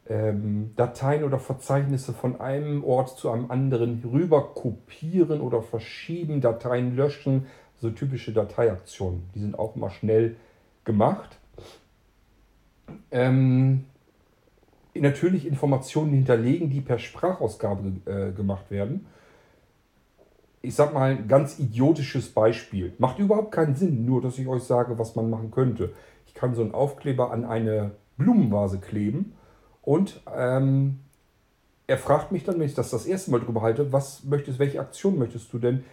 ähm, Dateien oder Verzeichnisse von einem Ort zu einem anderen rüber kopieren oder verschieben, Dateien löschen. So typische Dateiaktionen. Die sind auch mal schnell gemacht. Ähm, natürlich Informationen hinterlegen, die per Sprachausgabe äh, gemacht werden ich sag mal, ein ganz idiotisches Beispiel. Macht überhaupt keinen Sinn, nur dass ich euch sage, was man machen könnte. Ich kann so einen Aufkleber an eine Blumenvase kleben und ähm, er fragt mich dann, wenn ich das das erste Mal drüber halte, was möchtest, welche Aktion möchtest du denn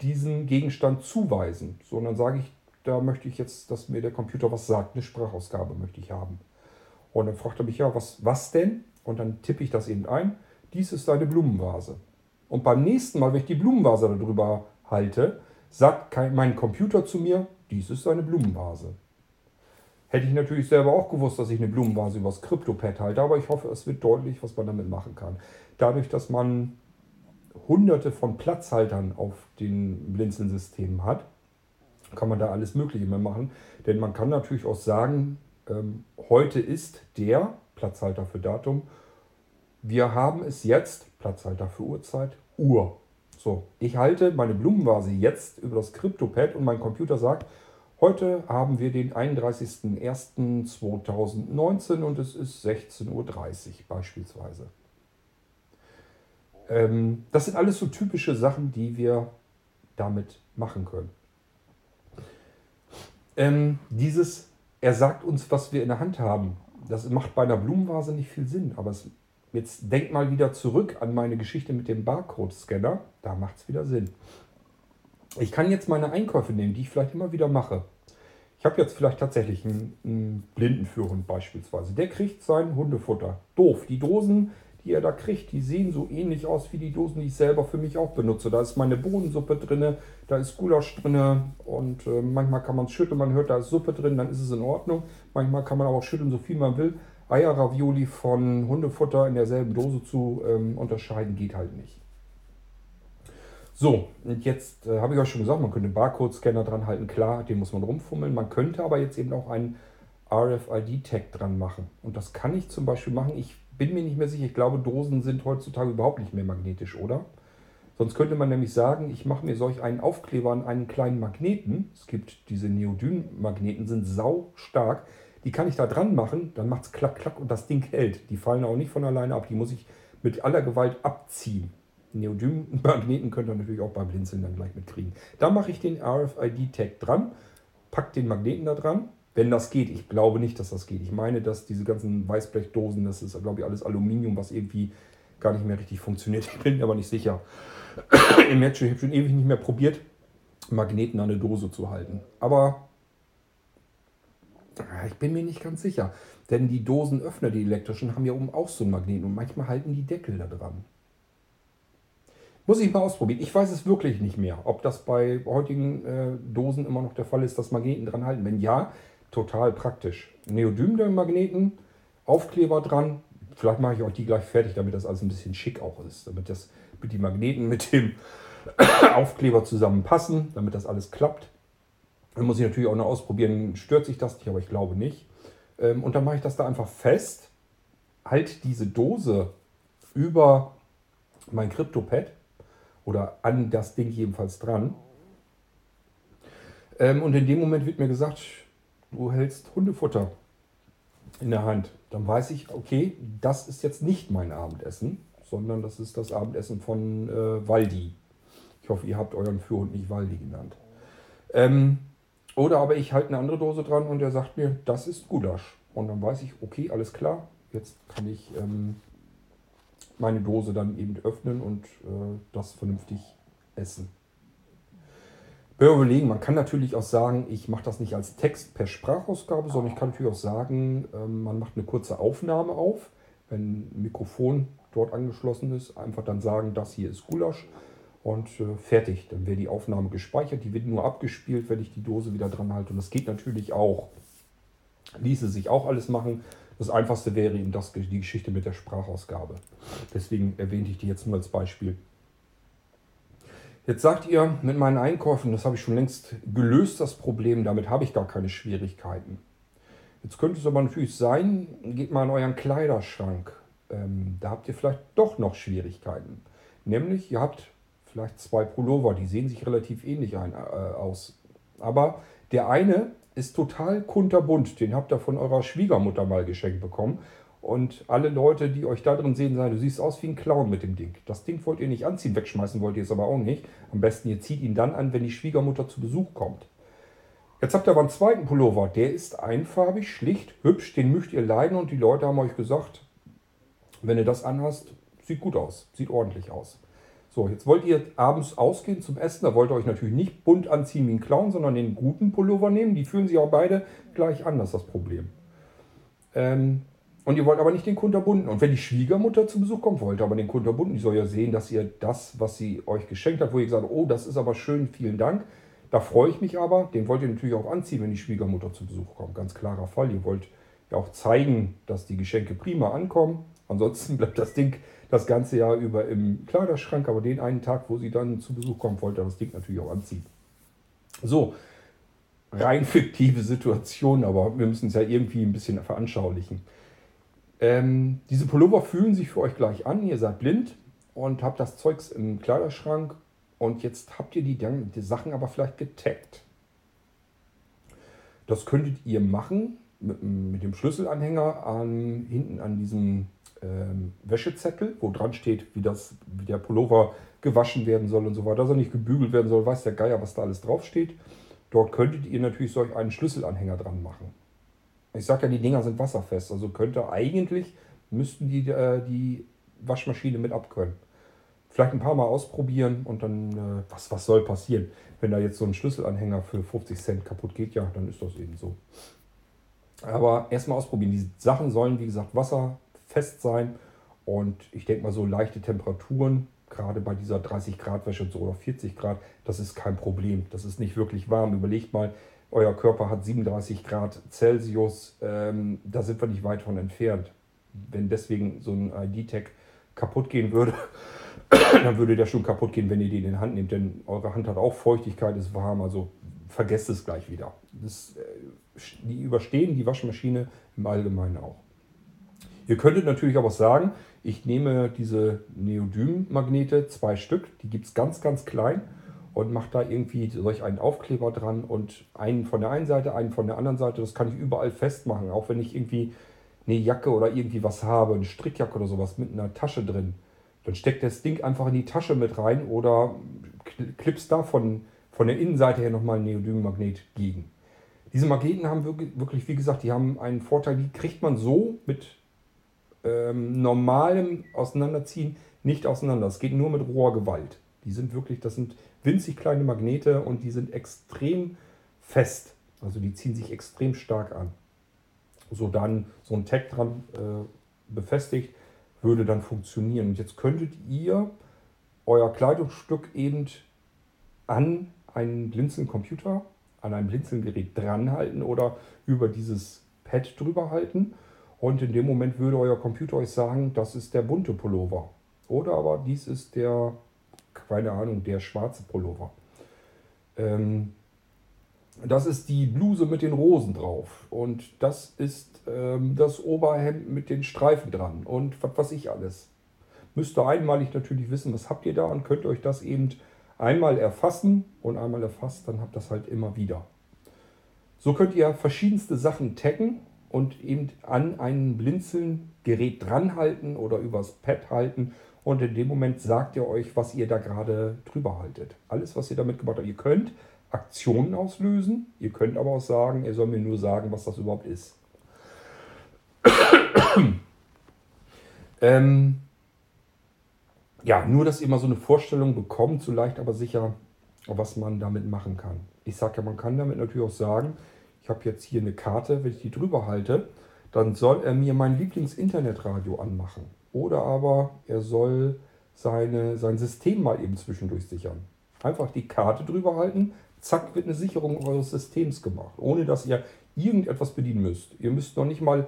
diesen Gegenstand zuweisen? So, und dann sage ich, da möchte ich jetzt, dass mir der Computer was sagt, eine Sprachausgabe möchte ich haben. Und dann fragt er mich, ja, was, was denn? Und dann tippe ich das eben ein. Dies ist deine Blumenvase. Und beim nächsten Mal, wenn ich die Blumenvase darüber halte, sagt mein Computer zu mir, dies ist eine Blumenvase. Hätte ich natürlich selber auch gewusst, dass ich eine Blumenvase übers CryptoPad halte, aber ich hoffe, es wird deutlich, was man damit machen kann. Dadurch, dass man hunderte von Platzhaltern auf den Blinzeln-Systemen hat, kann man da alles Mögliche mehr machen. Denn man kann natürlich auch sagen, ähm, heute ist der Platzhalter für Datum wir haben es jetzt, Platzhalter für Uhrzeit, Uhr. So, ich halte meine Blumenvase jetzt über das CryptoPad und mein Computer sagt, heute haben wir den 31.01.2019 und es ist 16.30 Uhr beispielsweise. Ähm, das sind alles so typische Sachen, die wir damit machen können. Ähm, dieses, er sagt uns, was wir in der Hand haben, das macht bei einer Blumenvase nicht viel Sinn, aber es, jetzt denk mal wieder zurück an meine Geschichte mit dem Barcode-Scanner, da macht es wieder Sinn. Ich kann jetzt meine Einkäufe nehmen, die ich vielleicht immer wieder mache. Ich habe jetzt vielleicht tatsächlich einen, einen Blindenführhund beispielsweise. Der kriegt sein Hundefutter. Doof. Die Dosen, die er da kriegt, die sehen so ähnlich aus wie die Dosen, die ich selber für mich auch benutze. Da ist meine Bohnensuppe drin, da ist Gulasch drin und äh, manchmal kann man es schütteln, man hört, da ist Suppe drin, dann ist es in Ordnung. Manchmal kann man aber auch schütteln, so viel man will. Eierravioli von Hundefutter in derselben Dose zu ähm, unterscheiden geht halt nicht. So, und jetzt äh, habe ich euch schon gesagt, man könnte einen Barcode-Scanner dran halten, klar, den muss man rumfummeln. Man könnte aber jetzt eben auch einen RFID-Tag dran machen. Und das kann ich zum Beispiel machen. Ich bin mir nicht mehr sicher, ich glaube, Dosen sind heutzutage überhaupt nicht mehr magnetisch, oder? Sonst könnte man nämlich sagen, ich mache mir solch einen Aufkleber an einen kleinen Magneten. Es gibt diese Neodyn-Magneten, sind sau stark. Die kann ich da dran machen, dann macht es klack, klack und das Ding hält. Die fallen auch nicht von alleine ab. Die muss ich mit aller Gewalt abziehen. Neodym-Magneten könnt ihr natürlich auch beim Blinzeln dann gleich mitkriegen. Da mache ich den RFID-Tag dran, packe den Magneten da dran, wenn das geht. Ich glaube nicht, dass das geht. Ich meine, dass diese ganzen Weißblechdosen, das ist, glaube ich, alles Aluminium, was irgendwie gar nicht mehr richtig funktioniert. Ich bin mir aber nicht sicher. ich habe schon ewig nicht mehr probiert, Magneten an eine Dose zu halten. Aber ich bin mir nicht ganz sicher. Denn die Dosenöffner, die elektrischen, haben ja oben auch so einen Magneten und manchmal halten die Deckel da dran. Muss ich mal ausprobieren. Ich weiß es wirklich nicht mehr, ob das bei heutigen äh, Dosen immer noch der Fall ist, dass Magneten dran halten. Wenn ja, total praktisch. Neodym-Magneten, Aufkleber dran. Vielleicht mache ich euch die gleich fertig, damit das alles ein bisschen schick auch ist. Damit, das, mit die Magneten mit dem Aufkleber zusammenpassen, damit das alles klappt. Dann muss ich natürlich auch noch ausprobieren, stört sich das nicht, aber ich glaube nicht. Ähm, und dann mache ich das da einfach fest, halt diese Dose über mein CryptoPad oder an das Ding jedenfalls dran. Ähm, und in dem Moment wird mir gesagt, du hältst Hundefutter in der Hand. Dann weiß ich, okay, das ist jetzt nicht mein Abendessen, sondern das ist das Abendessen von äh, Waldi. Ich hoffe, ihr habt euren Führhund nicht Waldi genannt. Ähm, oder aber ich halte eine andere Dose dran und er sagt mir, das ist Gulasch. Und dann weiß ich, okay, alles klar, jetzt kann ich ähm, meine Dose dann eben öffnen und äh, das vernünftig essen. Bör überlegen, man kann natürlich auch sagen, ich mache das nicht als Text per Sprachausgabe, sondern ich kann natürlich auch sagen, äh, man macht eine kurze Aufnahme auf, wenn ein Mikrofon dort angeschlossen ist, einfach dann sagen, das hier ist Gulasch und äh, fertig. Dann wäre die Aufnahme gespeichert, die wird nur abgespielt, wenn ich die Dose wieder dran halte und das geht natürlich auch. Ließe sich auch alles machen, das einfachste wäre eben das, die Geschichte mit der Sprachausgabe. Deswegen erwähnte ich die jetzt nur als Beispiel. Jetzt sagt ihr, mit meinen Einkäufen, das habe ich schon längst gelöst, das Problem, damit habe ich gar keine Schwierigkeiten. Jetzt könnte es aber natürlich sein, geht mal in euren Kleiderschrank. Ähm, da habt ihr vielleicht doch noch Schwierigkeiten. Nämlich, ihr habt vielleicht zwei Pullover, die sehen sich relativ ähnlich ein, äh, aus. Aber der eine ist total kunterbunt. Den habt ihr von eurer Schwiegermutter mal geschenkt bekommen. Und alle Leute, die euch da drin sehen, sagen, du siehst aus wie ein Clown mit dem Ding. Das Ding wollt ihr nicht anziehen, wegschmeißen wollt ihr es aber auch nicht. Am besten ihr zieht ihn dann an, wenn die Schwiegermutter zu Besuch kommt. Jetzt habt ihr aber einen zweiten Pullover. Der ist einfarbig, schlicht, hübsch. Den möcht ihr leiden und die Leute haben euch gesagt, wenn ihr das anhast, sieht gut aus, sieht ordentlich aus. So, jetzt wollt ihr abends ausgehen zum Essen. Da wollt ihr euch natürlich nicht bunt anziehen wie ein Clown, sondern den guten Pullover nehmen. Die fühlen sich auch beide gleich an, das Problem. Ähm, und ihr wollt aber nicht den kunterbunten. Und wenn die Schwiegermutter zu Besuch kommt, wollt ihr aber den kunterbunten. Die soll ja sehen, dass ihr das, was sie euch geschenkt hat, wo ihr gesagt habt, oh, das ist aber schön, vielen Dank. Da freue ich mich aber. Den wollt ihr natürlich auch anziehen, wenn die Schwiegermutter zu Besuch kommt. Ganz klarer Fall. Ihr wollt ja auch zeigen, dass die Geschenke prima ankommen. Ansonsten bleibt das Ding das ganze Jahr über im Kleiderschrank, aber den einen Tag, wo sie dann zu Besuch kommt, wollte das Ding natürlich auch anziehen. So, rein fiktive Situation, aber wir müssen es ja irgendwie ein bisschen veranschaulichen. Ähm, diese Pullover fühlen sich für euch gleich an, ihr seid blind und habt das Zeugs im Kleiderschrank und jetzt habt ihr die, die Sachen aber vielleicht getaggt. Das könntet ihr machen mit, mit dem Schlüsselanhänger an, hinten an diesem ähm, Wäschezettel, wo dran steht, wie, das, wie der Pullover gewaschen werden soll und so weiter, dass er nicht gebügelt werden soll, weiß der Geier, was da alles draufsteht. Dort könntet ihr natürlich solch einen Schlüsselanhänger dran machen. Ich sage ja, die Dinger sind wasserfest, also könnte eigentlich, müssten die äh, die Waschmaschine mit abkönnen. Vielleicht ein paar Mal ausprobieren und dann, äh, was, was soll passieren? Wenn da jetzt so ein Schlüsselanhänger für 50 Cent kaputt geht, ja, dann ist das eben so. Aber erstmal ausprobieren. Die Sachen sollen, wie gesagt, wasserfest sein und ich denke mal so leichte Temperaturen, gerade bei dieser 30 Grad Wäsche oder 40 Grad, das ist kein Problem. Das ist nicht wirklich warm. Überlegt mal, euer Körper hat 37 Grad Celsius, ähm, da sind wir nicht weit von entfernt. Wenn deswegen so ein ID-Tag kaputt gehen würde, dann würde der schon kaputt gehen, wenn ihr den in die Hand nehmt. Denn eure Hand hat auch Feuchtigkeit, ist warm, also vergesst es gleich wieder. Das, äh, die überstehen die Waschmaschine im Allgemeinen auch. Ihr könntet natürlich aber sagen, ich nehme diese Neodym-Magnete, zwei Stück, die gibt es ganz, ganz klein und mache da irgendwie solch einen Aufkleber dran und einen von der einen Seite, einen von der anderen Seite. Das kann ich überall festmachen, auch wenn ich irgendwie eine Jacke oder irgendwie was habe, eine Strickjacke oder sowas mit einer Tasche drin. Dann steckt das Ding einfach in die Tasche mit rein oder klippst da von, von der Innenseite her nochmal ein Neodym-Magnet gegen. Diese Magneten haben wirklich, wie gesagt, die haben einen Vorteil, die kriegt man so mit ähm, normalem Auseinanderziehen nicht auseinander. Es geht nur mit roher Gewalt. Die sind wirklich, das sind winzig kleine Magnete und die sind extrem fest. Also die ziehen sich extrem stark an. So dann so ein Tag dran äh, befestigt, würde dann funktionieren. Und jetzt könntet ihr euer Kleidungsstück eben an einen Blinzeln-Computer, an ein Blinzelgerät dranhalten oder über dieses Pad drüber halten. Und in dem Moment würde euer Computer euch sagen, das ist der bunte Pullover. Oder aber dies ist der keine Ahnung, der schwarze Pullover. Ähm, das ist die Bluse mit den Rosen drauf. Und das ist ähm, das Oberhemd mit den Streifen dran. Und was weiß ich alles. Müsst ihr einmalig natürlich wissen, was habt ihr da und könnt euch das eben einmal erfassen und einmal erfasst, dann habt ihr das halt immer wieder. So könnt ihr verschiedenste Sachen taggen und eben an ein Blinzeln-Gerät dranhalten oder übers Pad halten und in dem Moment sagt er euch, was ihr da gerade drüber haltet. Alles, was ihr damit gemacht habt. Ihr könnt Aktionen auslösen, ihr könnt aber auch sagen, er soll mir nur sagen, was das überhaupt ist. ähm, ja, nur, dass ihr mal so eine Vorstellung bekommt, so leicht aber sicher, was man damit machen kann. Ich sage ja, man kann damit natürlich auch sagen, ich habe jetzt hier eine Karte, wenn ich die drüber halte, dann soll er mir mein Lieblings-Internetradio anmachen. Oder aber er soll seine, sein System mal eben zwischendurch sichern. Einfach die Karte drüber halten, zack, wird eine Sicherung eures Systems gemacht, ohne dass ihr irgendetwas bedienen müsst. Ihr müsst noch nicht mal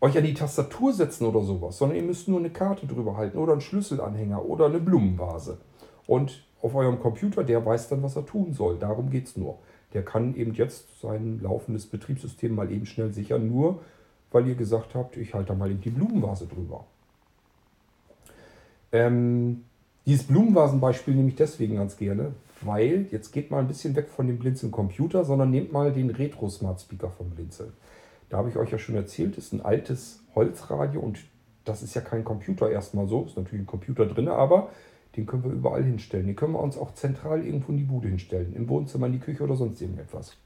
euch an die Tastatur setzen oder sowas, sondern ihr müsst nur eine Karte drüber halten oder einen Schlüsselanhänger oder eine Blumenvase. Und auf eurem Computer, der weiß dann, was er tun soll. Darum geht es nur. Der kann eben jetzt sein laufendes Betriebssystem mal eben schnell sichern, nur weil ihr gesagt habt, ich halte da mal eben die Blumenvase drüber. Ähm, dieses Blumenvasenbeispiel nehme ich deswegen ganz gerne, weil jetzt geht mal ein bisschen weg von dem Blinzeln Computer, sondern nehmt mal den Retro Smart Speaker vom Blinzeln. Da habe ich euch ja schon erzählt, ist ein altes Holzradio und das ist ja kein Computer erstmal so, ist natürlich ein Computer drin, aber den können wir überall hinstellen. Den können wir uns auch zentral irgendwo in die Bude hinstellen, im Wohnzimmer, in die Küche oder sonst irgendetwas.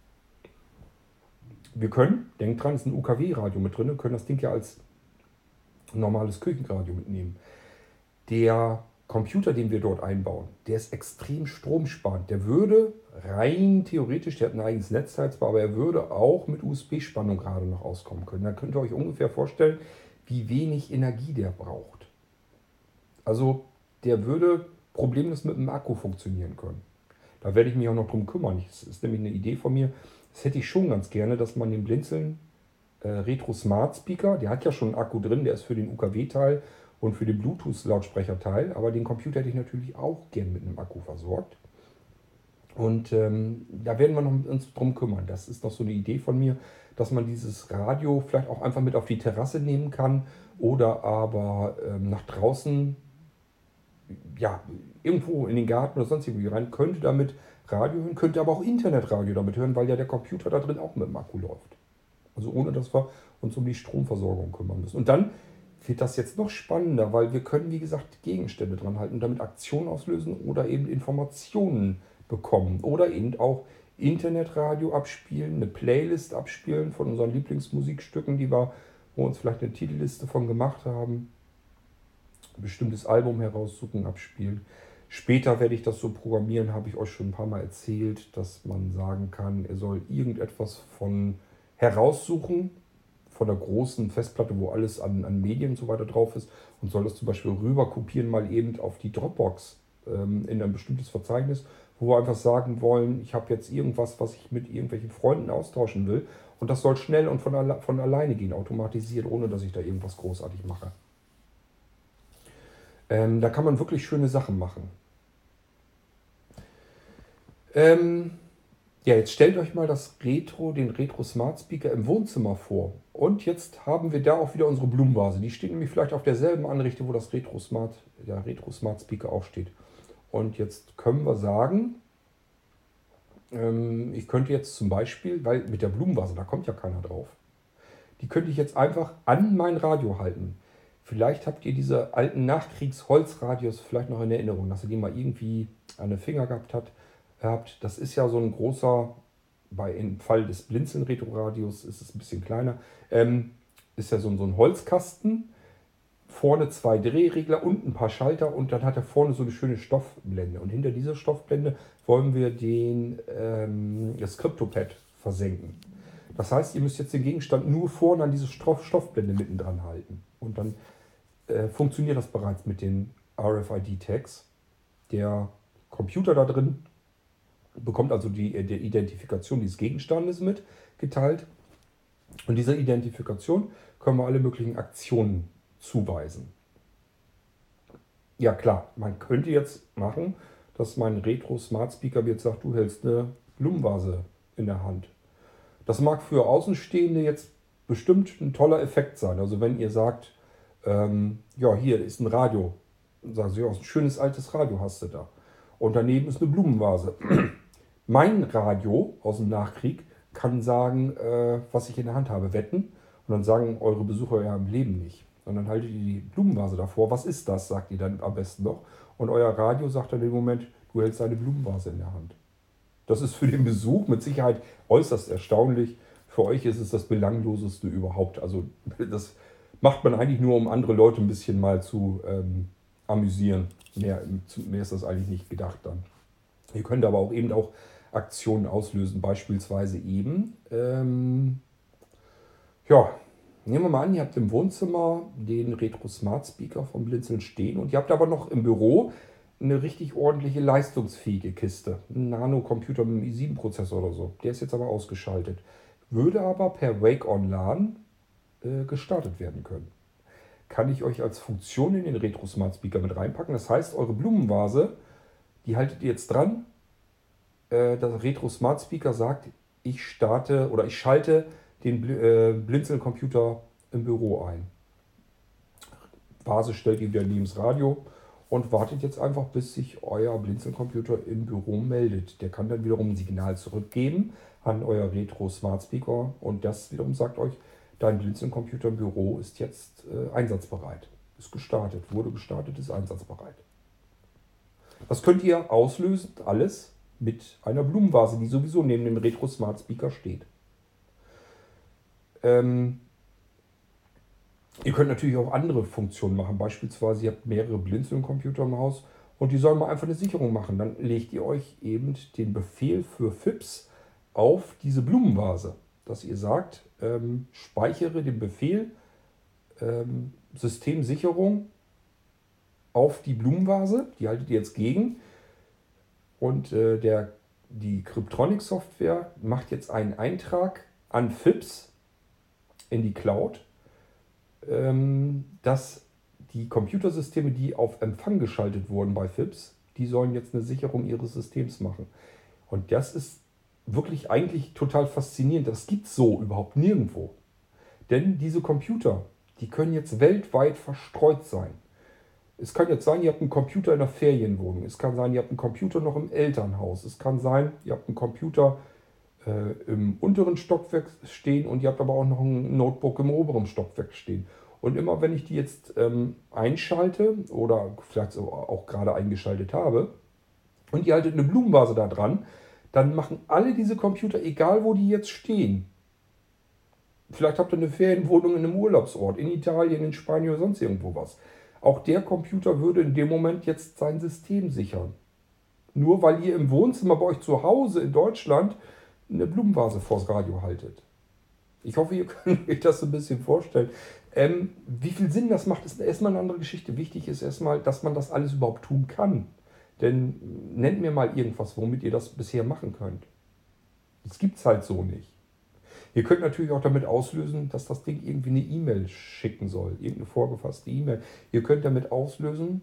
Wir können, denkt dran, ist ein UKW-Radio mit drin, können das Ding ja als normales Küchenradio mitnehmen der Computer, den wir dort einbauen, der ist extrem stromsparend. Der würde rein theoretisch, der hat ein eigenes Netzteil aber er würde auch mit USB-Spannung gerade noch auskommen können. Da könnt ihr euch ungefähr vorstellen, wie wenig Energie der braucht. Also der würde problemlos mit dem Akku funktionieren können. Da werde ich mich auch noch drum kümmern. Das ist nämlich eine Idee von mir. Das hätte ich schon ganz gerne, dass man den Blinzeln äh, Retro Smart Speaker, der hat ja schon einen Akku drin, der ist für den UKW-Teil und für den Bluetooth-Lautsprecherteil. Aber den Computer hätte ich natürlich auch gern mit einem Akku versorgt. Und ähm, da werden wir noch uns drum kümmern. Das ist noch so eine Idee von mir, dass man dieses Radio vielleicht auch einfach mit auf die Terrasse nehmen kann oder aber ähm, nach draußen, ja, irgendwo in den Garten oder sonst irgendwie rein, könnte damit Radio hören, könnte aber auch Internetradio damit hören, weil ja der Computer da drin auch mit dem Akku läuft. Also ohne dass wir uns um die Stromversorgung kümmern müssen. Und dann wird das jetzt noch spannender, weil wir können, wie gesagt, Gegenstände dran halten und damit Aktionen auslösen oder eben Informationen bekommen oder eben auch Internetradio abspielen, eine Playlist abspielen von unseren Lieblingsmusikstücken, die wir, wo uns vielleicht eine Titelliste von gemacht haben, bestimmtes Album heraussuchen, abspielen. Später werde ich das so programmieren, habe ich euch schon ein paar Mal erzählt, dass man sagen kann, er soll irgendetwas von heraussuchen, von der großen Festplatte, wo alles an, an Medien und so weiter drauf ist und soll das zum Beispiel rüber kopieren, mal eben auf die Dropbox ähm, in ein bestimmtes Verzeichnis, wo wir einfach sagen wollen, ich habe jetzt irgendwas, was ich mit irgendwelchen Freunden austauschen will und das soll schnell und von, alle, von alleine gehen, automatisiert, ohne dass ich da irgendwas großartig mache. Ähm, da kann man wirklich schöne Sachen machen. Ähm, ja, jetzt stellt euch mal das Retro, den Retro Smart Speaker im Wohnzimmer vor. Und jetzt haben wir da auch wieder unsere Blumenvase. Die steht nämlich vielleicht auf derselben Anrichte, wo das Retro Smart, der Retro Smart Speaker auch steht. Und jetzt können wir sagen, ähm, ich könnte jetzt zum Beispiel, weil mit der Blumenvase, da kommt ja keiner drauf, die könnte ich jetzt einfach an mein Radio halten. Vielleicht habt ihr diese alten Nachkriegs-Holzradios vielleicht noch in Erinnerung, dass ihr die mal irgendwie an den Finger gehabt habt habt. Das ist ja so ein großer, bei im Fall des Blinzeln-Retro-Radios ist es ein bisschen kleiner, ähm, ist ja so, so ein Holzkasten. Vorne zwei Drehregler und ein paar Schalter und dann hat er vorne so eine schöne Stoffblende. Und hinter dieser Stoffblende wollen wir den, ähm, das Cryptopad versenken. Das heißt, ihr müsst jetzt den Gegenstand nur vorne an diese Stoff Stoffblende mitten dran halten. Und dann äh, funktioniert das bereits mit den RFID-Tags. Der Computer da drin bekommt also die, die Identifikation dieses Gegenstandes mitgeteilt. Und dieser Identifikation können wir alle möglichen Aktionen zuweisen. Ja klar, man könnte jetzt machen, dass mein Retro Smart Speaker jetzt sagt, du hältst eine Blumenvase in der Hand. Das mag für Außenstehende jetzt bestimmt ein toller Effekt sein. Also wenn ihr sagt, ähm, ja hier ist ein Radio, sagen sie, ja, ein schönes altes Radio hast du da. Und daneben ist eine Blumenvase. Mein Radio aus dem Nachkrieg kann sagen, äh, was ich in der Hand habe, wetten. Und dann sagen eure Besucher ja im Leben nicht. Und dann haltet ihr die Blumenvase davor. Was ist das, sagt ihr dann am besten noch. Und euer Radio sagt dann im Moment, du hältst eine Blumenvase in der Hand. Das ist für den Besuch mit Sicherheit äußerst erstaunlich. Für euch ist es das Belangloseste überhaupt. Also das macht man eigentlich nur, um andere Leute ein bisschen mal zu ähm, amüsieren. Mehr, mehr ist das eigentlich nicht gedacht dann. Ihr könnt aber auch eben auch Aktionen auslösen. Beispielsweise eben, ähm, ja, nehmen wir mal an, ihr habt im Wohnzimmer den Retro Smart Speaker vom Blinzeln stehen und ihr habt aber noch im Büro eine richtig ordentliche leistungsfähige Kiste. Ein Nano-Computer mit einem i7-Prozessor oder so. Der ist jetzt aber ausgeschaltet. Würde aber per Wake On LAN äh, gestartet werden können. Kann ich euch als Funktion in den Retro Smart Speaker mit reinpacken. Das heißt, eure Blumenvase, die haltet ihr jetzt dran äh, das Retro Smart Speaker sagt, ich starte oder ich schalte den äh, Blinzeln-Computer im Büro ein. Basis stellt ihr wieder neben das Radio und wartet jetzt einfach, bis sich euer Blinzeln-Computer im Büro meldet. Der kann dann wiederum ein Signal zurückgeben an euer Retro Smart Speaker und das wiederum sagt euch, dein Blinzeln-Computer im Büro ist jetzt äh, einsatzbereit. Ist gestartet, wurde gestartet, ist einsatzbereit. Das könnt ihr auslösen, alles mit einer Blumenvase, die sowieso neben dem Retro Smart Speaker steht. Ähm, ihr könnt natürlich auch andere Funktionen machen. Beispielsweise, ihr habt mehrere Blinzeln-Computer im Haus und die sollen mal einfach eine Sicherung machen. Dann legt ihr euch eben den Befehl für FIPS auf diese Blumenvase. Dass ihr sagt, ähm, speichere den Befehl ähm, Systemsicherung auf die Blumenvase. Die haltet ihr jetzt gegen. Und äh, der, die Cryptronic-Software macht jetzt einen Eintrag an FIPS in die Cloud, ähm, dass die Computersysteme, die auf Empfang geschaltet wurden bei FIPS, die sollen jetzt eine Sicherung ihres Systems machen. Und das ist wirklich eigentlich total faszinierend. Das gibt es so überhaupt nirgendwo. Denn diese Computer, die können jetzt weltweit verstreut sein. Es kann jetzt sein, ihr habt einen Computer in der Ferienwohnung. Es kann sein, ihr habt einen Computer noch im Elternhaus. Es kann sein, ihr habt einen Computer äh, im unteren Stockwerk stehen und ihr habt aber auch noch ein Notebook im oberen Stockwerk stehen. Und immer wenn ich die jetzt ähm, einschalte oder vielleicht auch gerade eingeschaltet habe und ihr haltet eine Blumenvase da dran, dann machen alle diese Computer, egal wo die jetzt stehen, vielleicht habt ihr eine Ferienwohnung in einem Urlaubsort, in Italien, in Spanien oder sonst irgendwo was. Auch der Computer würde in dem Moment jetzt sein System sichern. Nur weil ihr im Wohnzimmer bei euch zu Hause in Deutschland eine Blumenvase vors Radio haltet. Ich hoffe, ihr könnt euch das so ein bisschen vorstellen. Ähm, wie viel Sinn das macht, ist erstmal eine andere Geschichte. Wichtig ist erstmal, dass man das alles überhaupt tun kann. Denn nennt mir mal irgendwas, womit ihr das bisher machen könnt. Das gibt es halt so nicht. Ihr könnt natürlich auch damit auslösen, dass das Ding irgendwie eine E-Mail schicken soll, irgendeine vorgefasste E-Mail. Ihr könnt damit auslösen,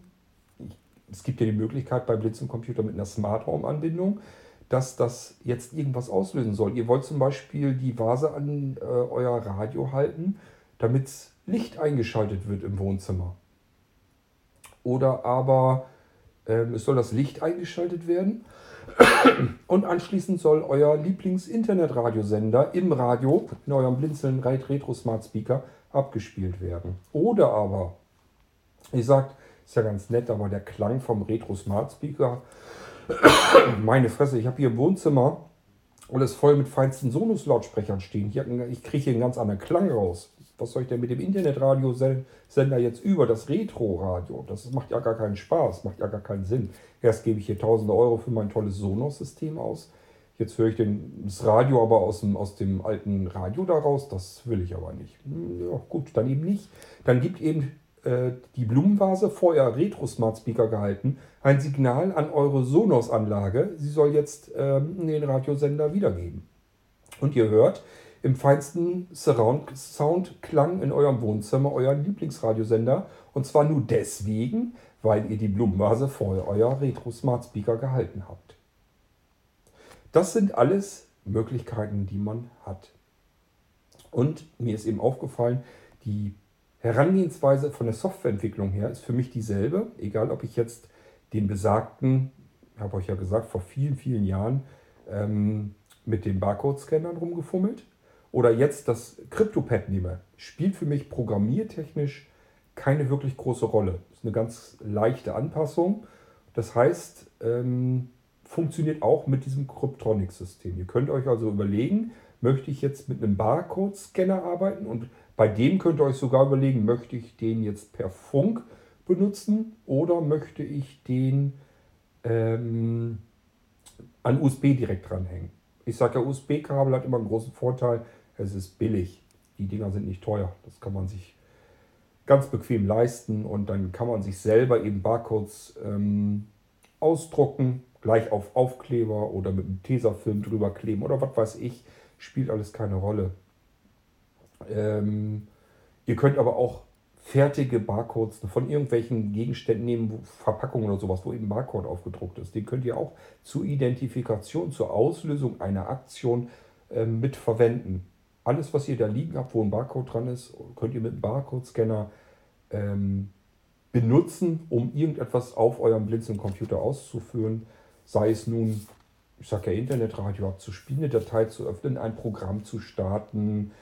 es gibt ja die Möglichkeit bei Blinzeln-Computer mit einer Smart Home-Anbindung, dass das jetzt irgendwas auslösen soll. Ihr wollt zum Beispiel die Vase an äh, euer Radio halten, damit Licht eingeschaltet wird im Wohnzimmer. Oder aber es soll das Licht eingeschaltet werden und anschließend soll euer Lieblings-Internet-Radiosender im Radio in eurem Blinzeln Retro Smart Speaker abgespielt werden. Oder aber, ich sagt, ist ja ganz nett, aber der Klang vom Retro Smart Speaker, meine Fresse, ich habe hier im Wohnzimmer alles voll mit feinsten Sonos-Lautsprechern stehen. Ich kriege hier einen ganz anderen Klang raus. Was soll ich denn mit dem Internetradiosender jetzt über das Retro-Radio? Das macht ja gar keinen Spaß, macht ja gar keinen Sinn. Erst gebe ich hier tausende Euro für mein tolles Sonos-System aus. Jetzt höre ich den, das Radio aber aus dem, aus dem alten Radio daraus. Das will ich aber nicht. Hm, ja, gut, dann eben nicht. Dann gibt eben äh, die Blumenvase vor euer Retro-Smart Speaker gehalten ein Signal an eure Sonos-Anlage. Sie soll jetzt ähm, den Radiosender wiedergeben. Und ihr hört, im feinsten Surround-Sound-Klang in eurem Wohnzimmer euren Lieblingsradiosender. Und zwar nur deswegen, weil ihr die Blumenvase vor euer Retro-Smart-Speaker gehalten habt. Das sind alles Möglichkeiten, die man hat. Und mir ist eben aufgefallen, die Herangehensweise von der Softwareentwicklung her ist für mich dieselbe, egal ob ich jetzt den besagten, habe euch ja gesagt, vor vielen, vielen Jahren ähm, mit den Barcode-Scannern rumgefummelt oder jetzt das CryptoPad nehme, spielt für mich programmiertechnisch keine wirklich große Rolle. Das ist eine ganz leichte Anpassung. Das heißt, ähm, funktioniert auch mit diesem Cryptronics-System. Ihr könnt euch also überlegen, möchte ich jetzt mit einem Barcode-Scanner arbeiten und bei dem könnt ihr euch sogar überlegen, möchte ich den jetzt per Funk benutzen oder möchte ich den ähm, an USB direkt dranhängen. Ich sage ja, USB-Kabel hat immer einen großen Vorteil, es ist billig. Die Dinger sind nicht teuer. Das kann man sich ganz bequem leisten und dann kann man sich selber eben Barcodes ähm, ausdrucken, gleich auf Aufkleber oder mit einem Tesafilm drüber kleben oder was weiß ich. Spielt alles keine Rolle. Ähm, ihr könnt aber auch fertige Barcodes von irgendwelchen Gegenständen nehmen, Verpackungen oder sowas, wo eben Barcode aufgedruckt ist. Den könnt ihr auch zur Identifikation, zur Auslösung einer Aktion äh, mit verwenden. Alles, was ihr da liegen habt, wo ein Barcode dran ist, könnt ihr mit einem Barcode-Scanner ähm, benutzen, um irgendetwas auf eurem Blinzeln-Computer auszuführen. Sei es nun, ich sage ja Internetradio abzuspielen, eine Datei zu öffnen, ein Programm zu starten,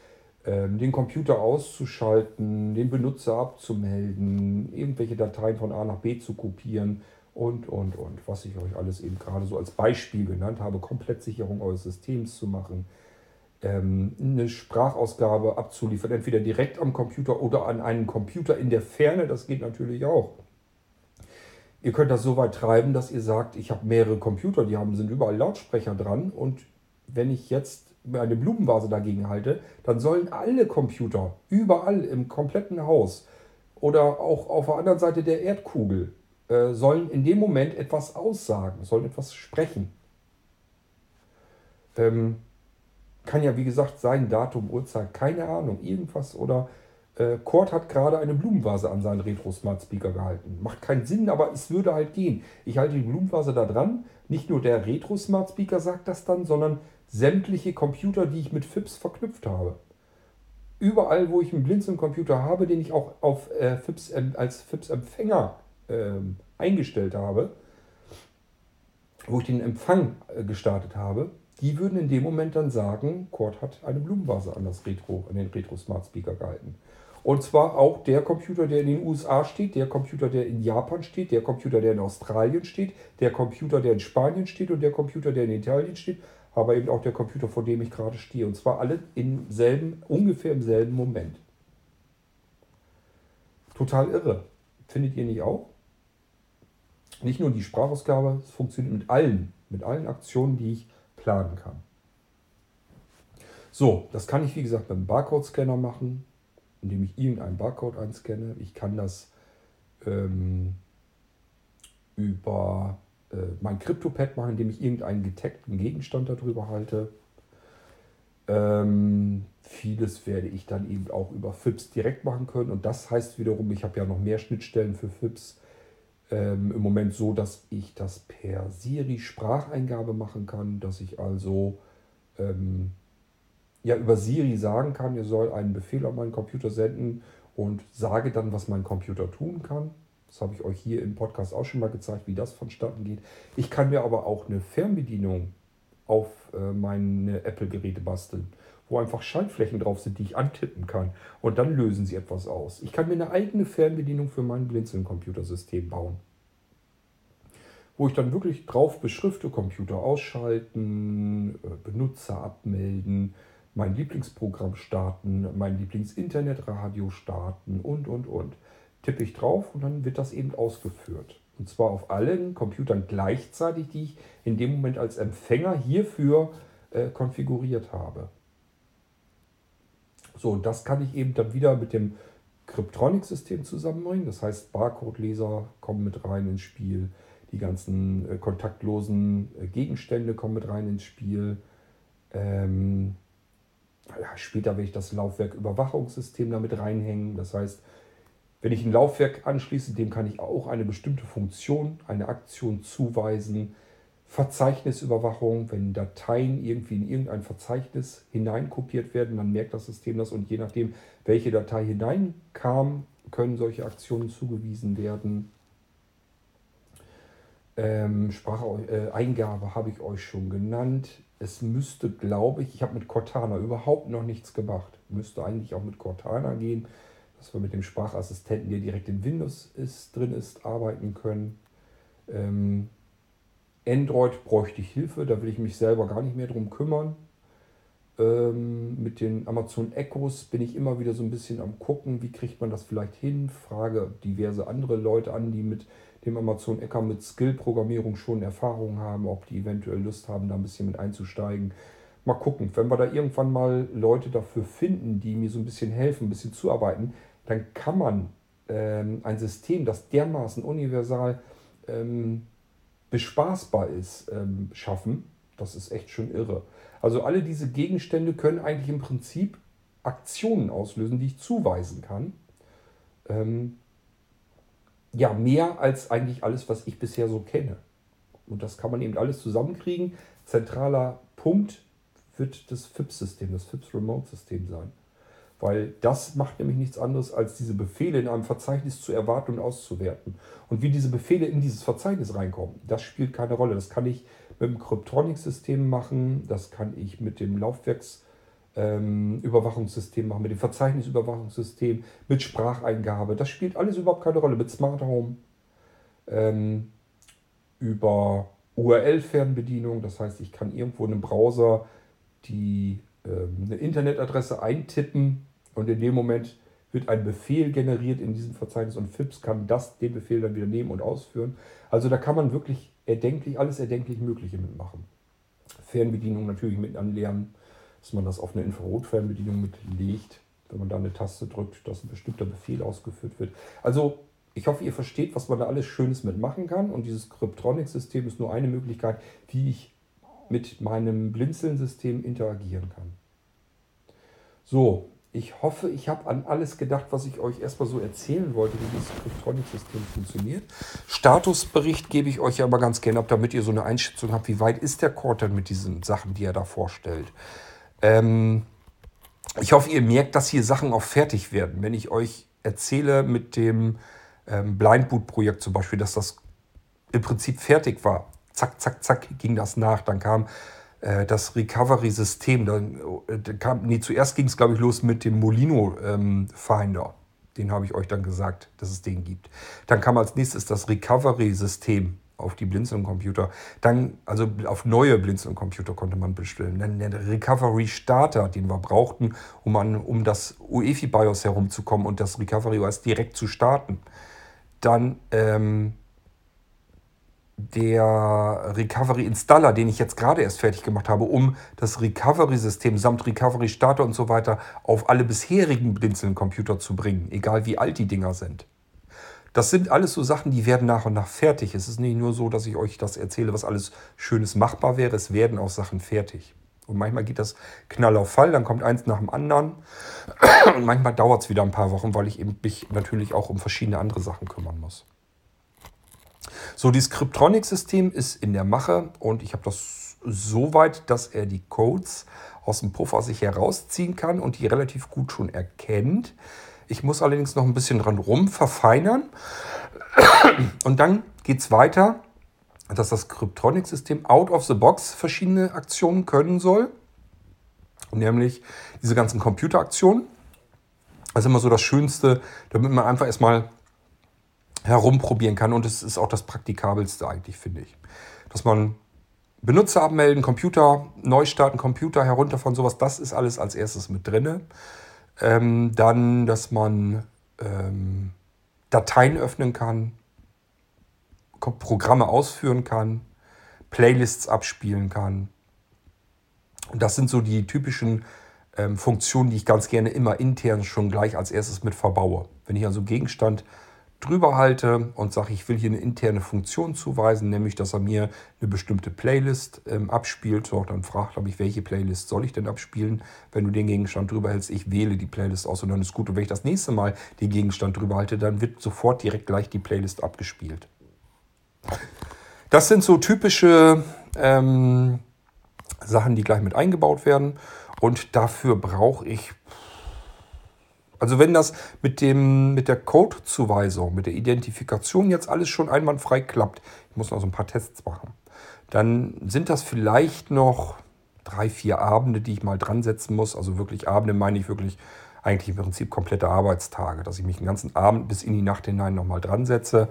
ähm, den Computer auszuschalten, den Benutzer abzumelden, irgendwelche Dateien von A nach B zu kopieren und, und, und. Was ich euch alles eben gerade so als Beispiel genannt habe, Komplettsicherung eures Systems zu machen ähm, eine Sprachausgabe abzuliefern, entweder direkt am Computer oder an einen Computer in der Ferne, das geht natürlich auch. Ihr könnt das so weit treiben, dass ihr sagt, ich habe mehrere Computer, die haben, sind überall Lautsprecher dran und wenn ich jetzt eine Blumenvase dagegen halte, dann sollen alle Computer überall im kompletten Haus oder auch auf der anderen Seite der Erdkugel äh, sollen in dem Moment etwas aussagen, sollen etwas sprechen. Ähm, kann ja, wie gesagt, sein Datum, Uhrzeit, keine Ahnung, irgendwas. Oder äh, Kurt hat gerade eine Blumenvase an seinen Retro Smart Speaker gehalten. Macht keinen Sinn, aber es würde halt gehen. Ich halte die Blumenvase da dran. Nicht nur der Retro Smart Speaker sagt das dann, sondern sämtliche Computer, die ich mit FIPS verknüpft habe. Überall, wo ich einen Blinzeln-Computer habe, den ich auch auf, äh, FIPS, als FIPS-Empfänger ähm, eingestellt habe, wo ich den Empfang äh, gestartet habe, die würden in dem Moment dann sagen, Cord hat eine Blumenvase an, das Retro, an den Retro Smart Speaker gehalten. Und zwar auch der Computer, der in den USA steht, der Computer, der in Japan steht, der Computer, der in Australien steht, der Computer, der in Spanien steht und der Computer, der in Italien steht, aber eben auch der Computer, vor dem ich gerade stehe. Und zwar alle im selben, ungefähr im selben Moment. Total irre. Findet ihr nicht auch? Nicht nur die Sprachausgabe, es funktioniert mit allen, mit allen Aktionen, die ich planen kann. So, das kann ich wie gesagt mit einem Barcode-Scanner machen, indem ich irgendeinen Barcode einscanne. Ich kann das ähm, über äh, mein CryptoPad machen, indem ich irgendeinen getagten Gegenstand darüber halte. Ähm, vieles werde ich dann eben auch über FIPS direkt machen können. Und das heißt wiederum, ich habe ja noch mehr Schnittstellen für FIPS. Ähm, Im Moment so, dass ich das per Siri Spracheingabe machen kann, dass ich also ähm, ja über Siri sagen kann, ihr soll einen Befehl auf meinen Computer senden und sage dann, was mein Computer tun kann. Das habe ich euch hier im Podcast auch schon mal gezeigt, wie das vonstatten geht. Ich kann mir aber auch eine Fernbedienung auf äh, meine Apple-Geräte basteln, wo einfach Schaltflächen drauf sind, die ich antippen kann. Und dann lösen sie etwas aus. Ich kann mir eine eigene Fernbedienung für mein Blinzeln-Computersystem bauen. Wo ich dann wirklich drauf beschrifte, Computer ausschalten, äh, Benutzer abmelden, mein Lieblingsprogramm starten, mein Lieblingsinternetradio starten und, und, und. Tippe ich drauf und dann wird das eben ausgeführt. Und zwar auf allen Computern gleichzeitig, die ich in dem Moment als Empfänger hierfür äh, konfiguriert habe. So, und das kann ich eben dann wieder mit dem Cryptronic-System zusammenbringen. Das heißt, Barcode-Leser kommen mit rein ins Spiel. Die ganzen äh, kontaktlosen äh, Gegenstände kommen mit rein ins Spiel. Ähm, ja, später werde ich das Laufwerk-Überwachungssystem damit reinhängen. Das heißt, wenn ich ein Laufwerk anschließe, dem kann ich auch eine bestimmte Funktion, eine Aktion zuweisen. Verzeichnisüberwachung, wenn Dateien irgendwie in irgendein Verzeichnis hineinkopiert werden, dann merkt das System das und je nachdem, welche Datei hineinkam, können solche Aktionen zugewiesen werden. Ähm, Spracheingabe äh, habe ich euch schon genannt es müsste, glaube ich, ich habe mit Cortana überhaupt noch nichts gemacht. Müsste eigentlich auch mit Cortana gehen, dass wir mit dem Sprachassistenten, der direkt in Windows ist, drin ist, arbeiten können. Ähm, Android bräuchte ich Hilfe, da will ich mich selber gar nicht mehr drum kümmern. Ähm, mit den Amazon Echos bin ich immer wieder so ein bisschen am gucken, wie kriegt man das vielleicht hin. Frage diverse andere Leute an, die mit dem Amazon Ecker mit Skill-Programmierung schon Erfahrung haben, ob die eventuell Lust haben, da ein bisschen mit einzusteigen. Mal gucken, wenn wir da irgendwann mal Leute dafür finden, die mir so ein bisschen helfen, ein bisschen zuarbeiten, dann kann man ähm, ein System, das dermaßen universal ähm, bespaßbar ist, ähm, schaffen. Das ist echt schon irre. Also alle diese Gegenstände können eigentlich im Prinzip Aktionen auslösen, die ich zuweisen kann. Ähm, ja, mehr als eigentlich alles, was ich bisher so kenne. Und das kann man eben alles zusammenkriegen. Zentraler Punkt wird das FIPS-System, das FIPS-Remote-System sein. Weil das macht nämlich nichts anderes, als diese Befehle in einem Verzeichnis zu erwarten und auszuwerten. Und wie diese Befehle in dieses Verzeichnis reinkommen, das spielt keine Rolle. Das kann ich mit dem Cryptronic-System machen, das kann ich mit dem Laufwerks- ähm, machen, mit dem Verzeichnisüberwachungssystem, mit Spracheingabe. Das spielt alles überhaupt keine Rolle. Mit Smart Home, ähm, über URL-Fernbedienung. Das heißt, ich kann irgendwo in einem Browser die, ähm, eine Internetadresse eintippen und in dem Moment wird ein Befehl generiert in diesem Verzeichnis und FIPS kann das, den Befehl dann wieder nehmen und ausführen. Also da kann man wirklich erdenklich, alles erdenklich Mögliche mitmachen. Fernbedienung natürlich mit anlernen dass man das auf eine Infrarotfernbedienung mitlegt, wenn man da eine Taste drückt, dass ein bestimmter Befehl ausgeführt wird. Also ich hoffe, ihr versteht, was man da alles Schönes mitmachen kann. Und dieses Cryptronic-System ist nur eine Möglichkeit, wie ich mit meinem Blinzeln-System interagieren kann. So, ich hoffe, ich habe an alles gedacht, was ich euch erstmal so erzählen wollte, wie dieses Cryptronic-System funktioniert. Statusbericht gebe ich euch aber ganz gerne ab, damit ihr so eine Einschätzung habt, wie weit ist der Cord denn mit diesen Sachen, die er da vorstellt. Ähm, ich hoffe, ihr merkt, dass hier Sachen auch fertig werden. Wenn ich euch erzähle mit dem ähm, Blindboot-Projekt zum Beispiel, dass das im Prinzip fertig war. Zack, zack, zack ging das nach. Dann kam das Recovery-System. Äh, nee, zuerst ging es, glaube ich, los mit dem Molino ähm. Den habe ich euch dann gesagt, dass es den gibt. Dann kam als nächstes das Recovery-System auf die Blinzeln-Computer. Dann, also auf neue Blinzeln-Computer konnte man bestellen. Dann der Recovery-Starter, den wir brauchten, um, an, um das UEFI BIOS herumzukommen und das Recovery OS direkt zu starten. Dann ähm, der Recovery Installer, den ich jetzt gerade erst fertig gemacht habe, um das Recovery-System samt Recovery-Starter und so weiter auf alle bisherigen Blinzeln-Computer zu bringen, egal wie alt die Dinger sind. Das sind alles so Sachen, die werden nach und nach fertig. Es ist nicht nur so, dass ich euch das erzähle, was alles Schönes machbar wäre. Es werden auch Sachen fertig. Und manchmal geht das Knall auf Fall, dann kommt eins nach dem anderen. Und manchmal dauert es wieder ein paar Wochen, weil ich eben mich natürlich auch um verschiedene andere Sachen kümmern muss. So, dieses Cryptronic-System ist in der Mache und ich habe das so weit, dass er die Codes aus dem Puffer sich herausziehen kann und die relativ gut schon erkennt. Ich muss allerdings noch ein bisschen dran rum verfeinern. Und dann geht es weiter, dass das Cryptronic-System out of the box verschiedene Aktionen können soll. Nämlich diese ganzen Computeraktionen. Das ist immer so das Schönste, damit man einfach erstmal herumprobieren kann. Und es ist auch das Praktikabelste eigentlich, finde ich. Dass man Benutzer abmelden, Computer neu starten, Computer herunter von sowas, das ist alles als erstes mit drin. Ähm, dann, dass man ähm, Dateien öffnen kann, Programme ausführen kann, Playlists abspielen kann. Und das sind so die typischen ähm, Funktionen, die ich ganz gerne immer intern schon gleich als erstes mit verbaue. Wenn ich also Gegenstand drüber halte und sage, ich will hier eine interne Funktion zuweisen, nämlich dass er mir eine bestimmte Playlist ähm, abspielt. So, dann fragt er mich, welche Playlist soll ich denn abspielen, wenn du den Gegenstand drüber hältst. Ich wähle die Playlist aus und dann ist gut. Und wenn ich das nächste Mal den Gegenstand drüber halte, dann wird sofort direkt gleich die Playlist abgespielt. Das sind so typische ähm, Sachen, die gleich mit eingebaut werden. Und dafür brauche ich also wenn das mit, dem, mit der Codezuweisung, mit der Identifikation jetzt alles schon einwandfrei klappt, ich muss noch so ein paar Tests machen, dann sind das vielleicht noch drei, vier Abende, die ich mal dran setzen muss. Also wirklich Abende meine ich wirklich eigentlich im Prinzip komplette Arbeitstage, dass ich mich den ganzen Abend bis in die Nacht hinein nochmal dran setze.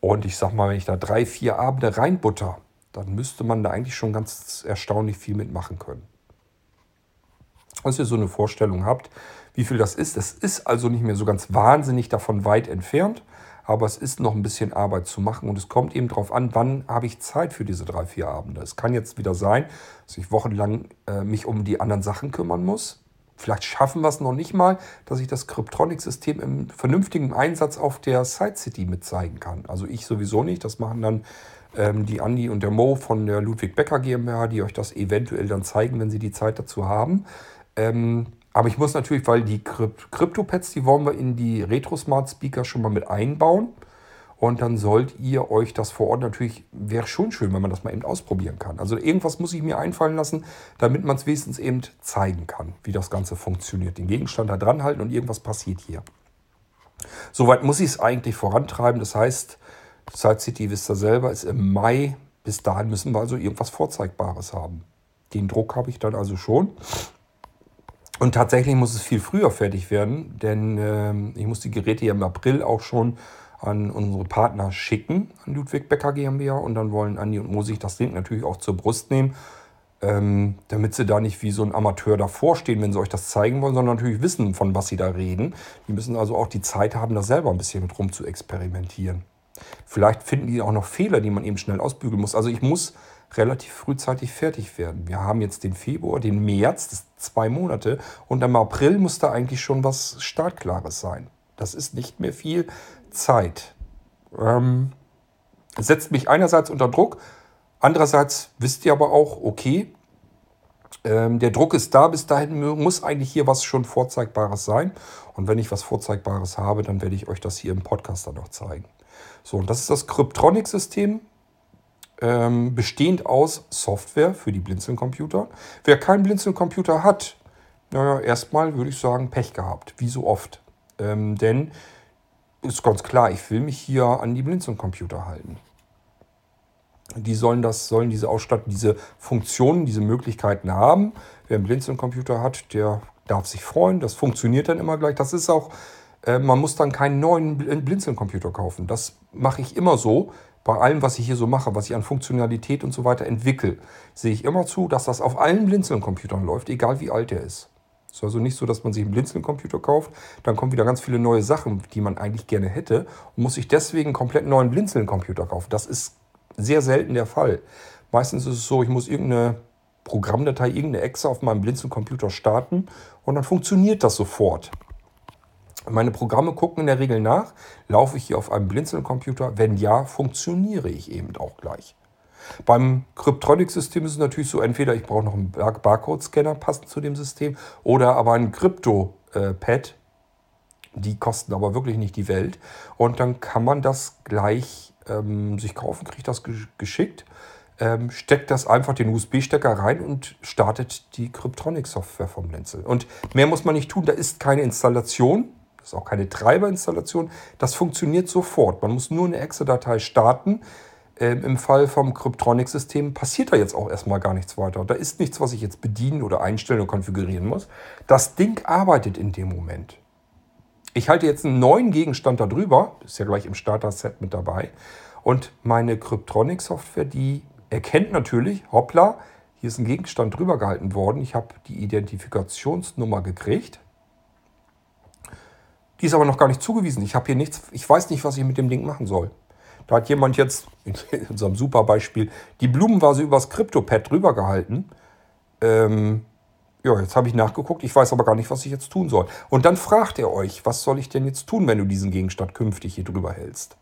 Und ich sag mal, wenn ich da drei, vier Abende reinbutter, dann müsste man da eigentlich schon ganz erstaunlich viel mitmachen können. Dass ihr so eine Vorstellung habt, wie viel das ist. Es ist also nicht mehr so ganz wahnsinnig davon weit entfernt, aber es ist noch ein bisschen Arbeit zu machen und es kommt eben darauf an, wann habe ich Zeit für diese drei, vier Abende. Es kann jetzt wieder sein, dass ich wochenlang äh, mich um die anderen Sachen kümmern muss. Vielleicht schaffen wir es noch nicht mal, dass ich das Cryptronic-System im vernünftigen Einsatz auf der Side City mit zeigen kann. Also ich sowieso nicht. Das machen dann ähm, die Andi und der Mo von der Ludwig Becker GmbH, die euch das eventuell dann zeigen, wenn sie die Zeit dazu haben. Ähm, aber ich muss natürlich, weil die Crypto-Pads, die wollen wir in die Retro-Smart-Speaker schon mal mit einbauen. Und dann sollt ihr euch das vor Ort natürlich, wäre schon schön, wenn man das mal eben ausprobieren kann. Also irgendwas muss ich mir einfallen lassen, damit man es wenigstens eben zeigen kann, wie das Ganze funktioniert. Den Gegenstand da dran halten und irgendwas passiert hier. Soweit muss ich es eigentlich vorantreiben. Das heißt, Side City ihr selber, ist im Mai. Bis dahin müssen wir also irgendwas Vorzeigbares haben. Den Druck habe ich dann also schon. Und tatsächlich muss es viel früher fertig werden, denn äh, ich muss die Geräte ja im April auch schon an unsere Partner schicken, an Ludwig Becker GmbH. Und dann wollen Andi und Mo sich das Ding natürlich auch zur Brust nehmen, ähm, damit sie da nicht wie so ein Amateur davor stehen, wenn sie euch das zeigen wollen, sondern natürlich wissen, von was sie da reden. Die müssen also auch die Zeit haben, da selber ein bisschen mit rum zu experimentieren. Vielleicht finden die auch noch Fehler, die man eben schnell ausbügeln muss. Also ich muss relativ frühzeitig fertig werden. Wir haben jetzt den Februar, den März, das zwei Monate. Und im April muss da eigentlich schon was Startklares sein. Das ist nicht mehr viel Zeit. Ähm, setzt mich einerseits unter Druck, andererseits wisst ihr aber auch, okay, ähm, der Druck ist da, bis dahin muss eigentlich hier was schon Vorzeigbares sein. Und wenn ich was Vorzeigbares habe, dann werde ich euch das hier im Podcast dann noch zeigen. So, und das ist das Cryptronic-System ähm, bestehend aus Software für die Blinzeln-Computer. Wer keinen Blinzeln-Computer hat, naja, erstmal würde ich sagen, Pech gehabt, wie so oft. Ähm, denn ist ganz klar, ich will mich hier an die Blinzeln-Computer halten. die sollen das, sollen diese Ausstattung, diese Funktionen, diese Möglichkeiten haben. Wer einen Blinzeln-Computer hat, der darf sich freuen. Das funktioniert dann immer gleich. Das ist auch, äh, man muss dann keinen neuen Blinzeln-Computer kaufen. Das mache ich immer so. Bei allem, was ich hier so mache, was ich an Funktionalität und so weiter entwickle, sehe ich immer zu, dass das auf allen Blinzeln-Computern läuft, egal wie alt er ist. Es ist also nicht so, dass man sich einen Blinzeln-Computer kauft, dann kommen wieder ganz viele neue Sachen, die man eigentlich gerne hätte und muss sich deswegen einen komplett neuen Blinzeln-Computer kaufen. Das ist sehr selten der Fall. Meistens ist es so, ich muss irgendeine Programmdatei, irgendeine Exe auf meinem Blinzeln-Computer starten und dann funktioniert das sofort. Meine Programme gucken in der Regel nach, laufe ich hier auf einem Blinzeln-Computer? Wenn ja, funktioniere ich eben auch gleich. Beim Cryptronic-System ist es natürlich so, entweder ich brauche noch einen Barcode-Scanner passend zu dem System oder aber ein Crypto-Pad. Die kosten aber wirklich nicht die Welt. Und dann kann man das gleich ähm, sich kaufen, kriegt das geschickt, ähm, steckt das einfach den USB-Stecker rein und startet die Cryptronic-Software vom Lenzel. Und mehr muss man nicht tun, da ist keine Installation. Ist auch keine Treiberinstallation. Das funktioniert sofort. Man muss nur eine Exe-Datei starten. Ähm, Im Fall vom Cryptronic-System passiert da jetzt auch erstmal gar nichts weiter. Da ist nichts, was ich jetzt bedienen oder einstellen oder konfigurieren muss. Das Ding arbeitet in dem Moment. Ich halte jetzt einen neuen Gegenstand darüber, ist ja gleich im Starter-Set mit dabei. Und meine Cryptronic-Software, die erkennt natürlich, hoppla, hier ist ein Gegenstand drüber gehalten worden. Ich habe die Identifikationsnummer gekriegt. Die ist aber noch gar nicht zugewiesen. Ich habe hier nichts, ich weiß nicht, was ich mit dem Ding machen soll. Da hat jemand jetzt, in unserem super Beispiel, die Blumenvase übers Kryptopad drüber gehalten. Ähm, ja, jetzt habe ich nachgeguckt, ich weiß aber gar nicht, was ich jetzt tun soll. Und dann fragt er euch, was soll ich denn jetzt tun, wenn du diesen Gegenstand künftig hier drüber hältst?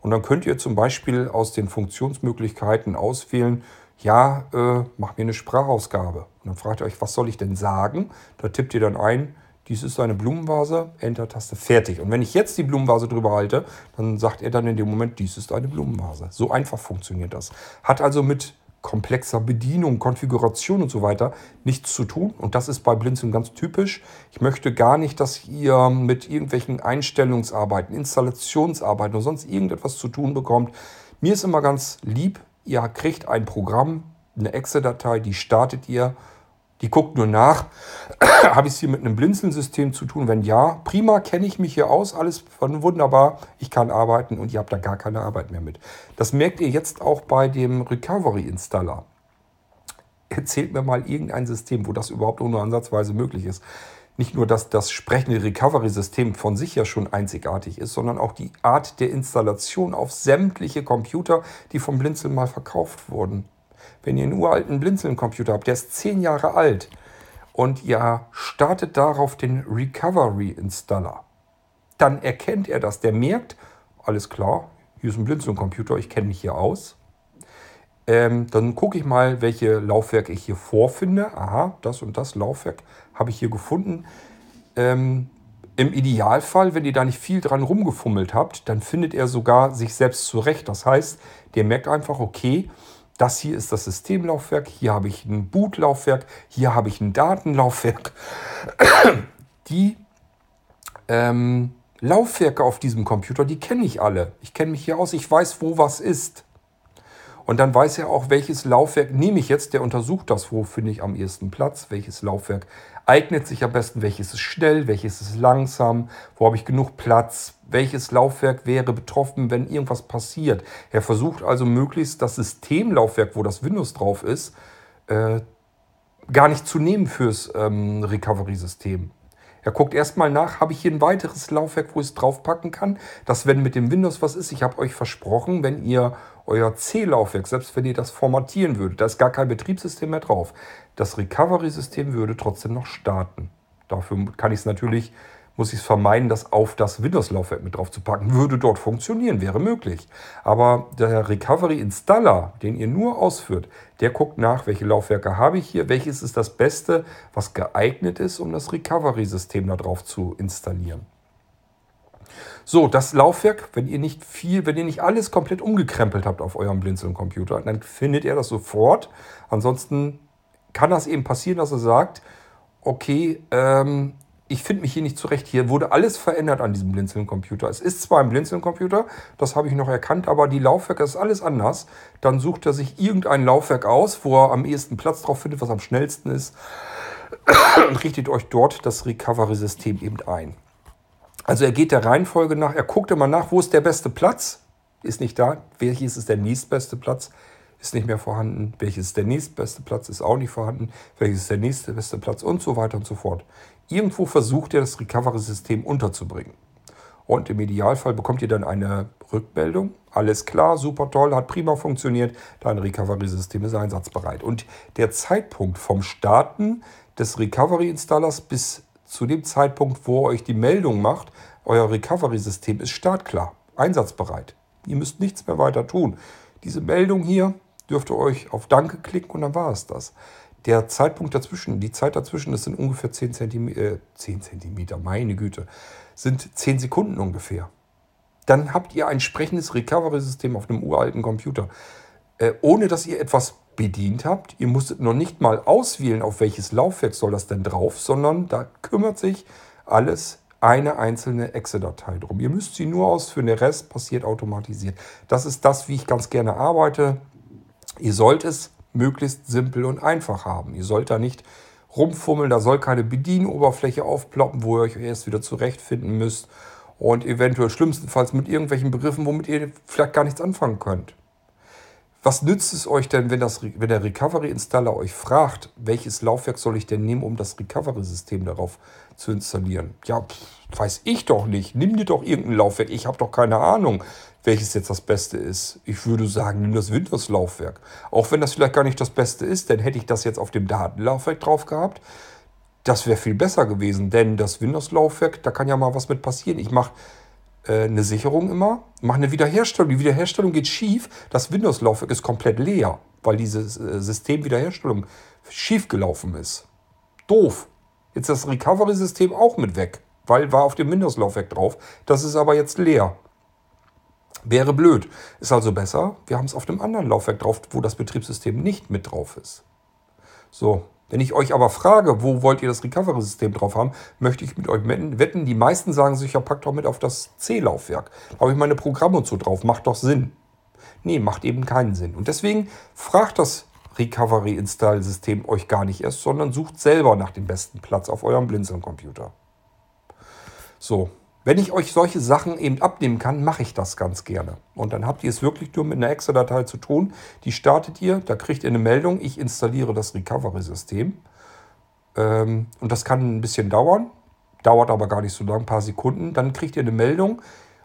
Und dann könnt ihr zum Beispiel aus den Funktionsmöglichkeiten auswählen, ja, äh, mach mir eine Sprachausgabe. Und dann fragt ihr euch, was soll ich denn sagen? Da tippt ihr dann ein, dies ist eine Blumenvase, Enter-Taste, fertig. Und wenn ich jetzt die Blumenvase drüber halte, dann sagt er dann in dem Moment, dies ist eine Blumenvase. So einfach funktioniert das. Hat also mit komplexer Bedienung, Konfiguration und so weiter nichts zu tun. Und das ist bei Blinzeln ganz typisch. Ich möchte gar nicht, dass ihr mit irgendwelchen Einstellungsarbeiten, Installationsarbeiten oder sonst irgendetwas zu tun bekommt. Mir ist immer ganz lieb, ihr kriegt ein Programm, eine Exe-Datei, die startet ihr die guckt nur nach, habe ich es hier mit einem Blinzeln-System zu tun? Wenn ja, prima, kenne ich mich hier aus, alles wunderbar, ich kann arbeiten und ihr habt da gar keine Arbeit mehr mit. Das merkt ihr jetzt auch bei dem Recovery-Installer. Erzählt mir mal irgendein System, wo das überhaupt nur ansatzweise möglich ist. Nicht nur, dass das sprechende Recovery-System von sich ja schon einzigartig ist, sondern auch die Art der Installation auf sämtliche Computer, die vom Blinzeln mal verkauft wurden. Wenn ihr einen uralten Blinzeln-Computer habt, der ist zehn Jahre alt und ihr startet darauf den Recovery-Installer, dann erkennt er das. Der merkt, alles klar, hier ist ein Blinzeln-Computer, ich kenne mich hier aus. Ähm, dann gucke ich mal, welche Laufwerke ich hier vorfinde. Aha, das und das Laufwerk habe ich hier gefunden. Ähm, Im Idealfall, wenn ihr da nicht viel dran rumgefummelt habt, dann findet er sogar sich selbst zurecht. Das heißt, der merkt einfach, okay, das hier ist das Systemlaufwerk, hier habe ich ein Bootlaufwerk, hier habe ich ein Datenlaufwerk. Die ähm, Laufwerke auf diesem Computer, die kenne ich alle. Ich kenne mich hier aus, ich weiß, wo was ist. Und dann weiß er auch, welches Laufwerk nehme ich jetzt. Der untersucht das, wo finde ich am ehesten Platz, welches Laufwerk eignet sich am besten, welches ist schnell, welches ist langsam, wo habe ich genug Platz, welches Laufwerk wäre betroffen, wenn irgendwas passiert. Er versucht also möglichst das Systemlaufwerk, wo das Windows drauf ist, äh, gar nicht zu nehmen fürs ähm, Recovery-System. Er guckt erstmal nach, habe ich hier ein weiteres Laufwerk, wo ich es draufpacken kann, dass wenn mit dem Windows was ist, ich habe euch versprochen, wenn ihr euer C-Laufwerk, selbst wenn ihr das formatieren würdet, da ist gar kein Betriebssystem mehr drauf. Das Recovery-System würde trotzdem noch starten. Dafür kann ich es natürlich, muss ich es vermeiden, das auf das Windows-Laufwerk mit drauf zu packen. Würde dort funktionieren, wäre möglich. Aber der Recovery-Installer, den ihr nur ausführt, der guckt nach, welche Laufwerke habe ich hier, welches ist das Beste, was geeignet ist, um das Recovery-System da drauf zu installieren. So, das Laufwerk, wenn ihr nicht viel, wenn ihr nicht alles komplett umgekrempelt habt auf eurem Blinzeln-Computer, dann findet er das sofort. Ansonsten kann das eben passieren, dass er sagt, okay, ähm, ich finde mich hier nicht zurecht. Hier wurde alles verändert an diesem Blinzeln-Computer. Es ist zwar ein Blinzeln-Computer, das habe ich noch erkannt, aber die Laufwerke ist alles anders. Dann sucht er sich irgendein Laufwerk aus, wo er am ehesten Platz drauf findet, was am schnellsten ist und richtet euch dort das Recovery-System eben ein. Also er geht der Reihenfolge nach, er guckt immer nach, wo ist der beste Platz, ist nicht da, welches ist der nächstbeste Platz, ist nicht mehr vorhanden, welches ist der nächstbeste Platz, ist auch nicht vorhanden, welches ist der nächste beste Platz und so weiter und so fort. Irgendwo versucht er das Recovery-System unterzubringen. Und im Idealfall bekommt ihr dann eine Rückmeldung. Alles klar, super toll, hat prima funktioniert. Dein Recovery-System ist einsatzbereit. Und der Zeitpunkt vom Starten des Recovery-Installers bis zu dem Zeitpunkt, wo euch die Meldung macht, euer Recovery-System ist startklar, einsatzbereit. Ihr müsst nichts mehr weiter tun. Diese Meldung hier dürft ihr euch auf Danke klicken und dann war es das. Der Zeitpunkt dazwischen, die Zeit dazwischen, das sind ungefähr 10 cm, äh, 10 Zentimeter, meine Güte, sind 10 Sekunden ungefähr. Dann habt ihr ein sprechendes Recovery-System auf einem uralten Computer. Äh, ohne dass ihr etwas bedient habt. Ihr musstet noch nicht mal auswählen, auf welches Laufwerk soll das denn drauf, sondern da kümmert sich alles eine einzelne Exe-Datei drum. Ihr müsst sie nur ausführen, der Rest passiert automatisiert. Das ist das, wie ich ganz gerne arbeite. Ihr sollt es möglichst simpel und einfach haben. Ihr sollt da nicht rumfummeln, da soll keine Bedienoberfläche aufploppen, wo ihr euch erst wieder zurechtfinden müsst und eventuell schlimmstenfalls mit irgendwelchen Begriffen, womit ihr vielleicht gar nichts anfangen könnt. Was nützt es euch denn, wenn, das, wenn der Recovery-Installer euch fragt, welches Laufwerk soll ich denn nehmen, um das Recovery-System darauf zu installieren? Ja, pff, weiß ich doch nicht. Nimm dir doch irgendein Laufwerk. Ich habe doch keine Ahnung, welches jetzt das Beste ist. Ich würde sagen, nimm das Windows-Laufwerk. Auch wenn das vielleicht gar nicht das Beste ist, dann hätte ich das jetzt auf dem Datenlaufwerk drauf gehabt. Das wäre viel besser gewesen, denn das Windows-Laufwerk, da kann ja mal was mit passieren. Ich mache äh, eine Sicherung immer, mache eine Wiederherstellung. Die Wiederherstellung geht schief. Das Windows-Laufwerk ist komplett leer, weil dieses äh, Systemwiederherstellung schief gelaufen ist. Doof. Jetzt das Recovery-System auch mit weg, weil war auf dem Windows-Laufwerk drauf. Das ist aber jetzt leer. Wäre blöd. Ist also besser, wir haben es auf dem anderen Laufwerk drauf, wo das Betriebssystem nicht mit drauf ist. So, wenn ich euch aber frage, wo wollt ihr das Recovery-System drauf haben, möchte ich mit euch wetten. Die meisten sagen sich, ja, packt doch mit auf das C-Laufwerk. Da habe ich meine Programme und so drauf. Macht doch Sinn. Nee, macht eben keinen Sinn. Und deswegen fragt das Recovery-Install-System euch gar nicht erst, sondern sucht selber nach dem besten Platz auf eurem Blinzeln-Computer. So, wenn ich euch solche Sachen eben abnehmen kann, mache ich das ganz gerne. Und dann habt ihr es wirklich nur mit einer Excel-Datei zu tun. Die startet ihr, da kriegt ihr eine Meldung, ich installiere das Recovery-System. Ähm, und das kann ein bisschen dauern, dauert aber gar nicht so lang, ein paar Sekunden. Dann kriegt ihr eine Meldung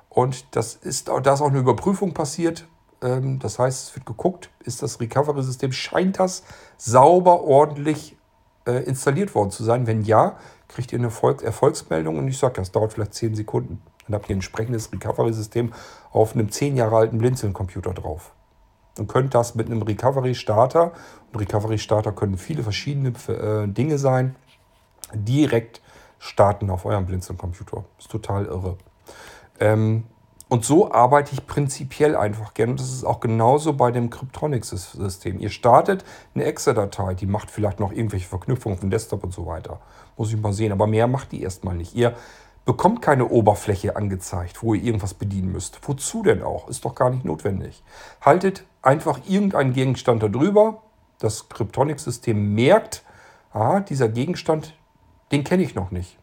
und das ist, da ist auch eine Überprüfung passiert. Ähm, das heißt, es wird geguckt, ist das Recovery-System, scheint das sauber, ordentlich äh, installiert worden zu sein? Wenn ja, kriegt ihr eine Erfolg Erfolgsmeldung und ich sage, das dauert vielleicht 10 Sekunden. Dann habt ihr ein entsprechendes Recovery-System auf einem 10 Jahre alten Blinzeln-Computer drauf. Und könnt das mit einem Recovery-Starter, und Recovery-Starter können viele verschiedene äh, Dinge sein, direkt starten auf eurem Blinzeln-Computer. Ist total irre. Ähm, und so arbeite ich prinzipiell einfach gerne. Und das ist auch genauso bei dem Cryptronics-System. Ihr startet eine Exe-Datei, die macht vielleicht noch irgendwelche Verknüpfungen vom Desktop und so weiter. Muss ich mal sehen. Aber mehr macht die erstmal nicht. Ihr bekommt keine Oberfläche angezeigt, wo ihr irgendwas bedienen müsst. Wozu denn auch? Ist doch gar nicht notwendig. Haltet einfach irgendeinen Gegenstand darüber. Das Cryptronics-System merkt, ah, dieser Gegenstand, den kenne ich noch nicht.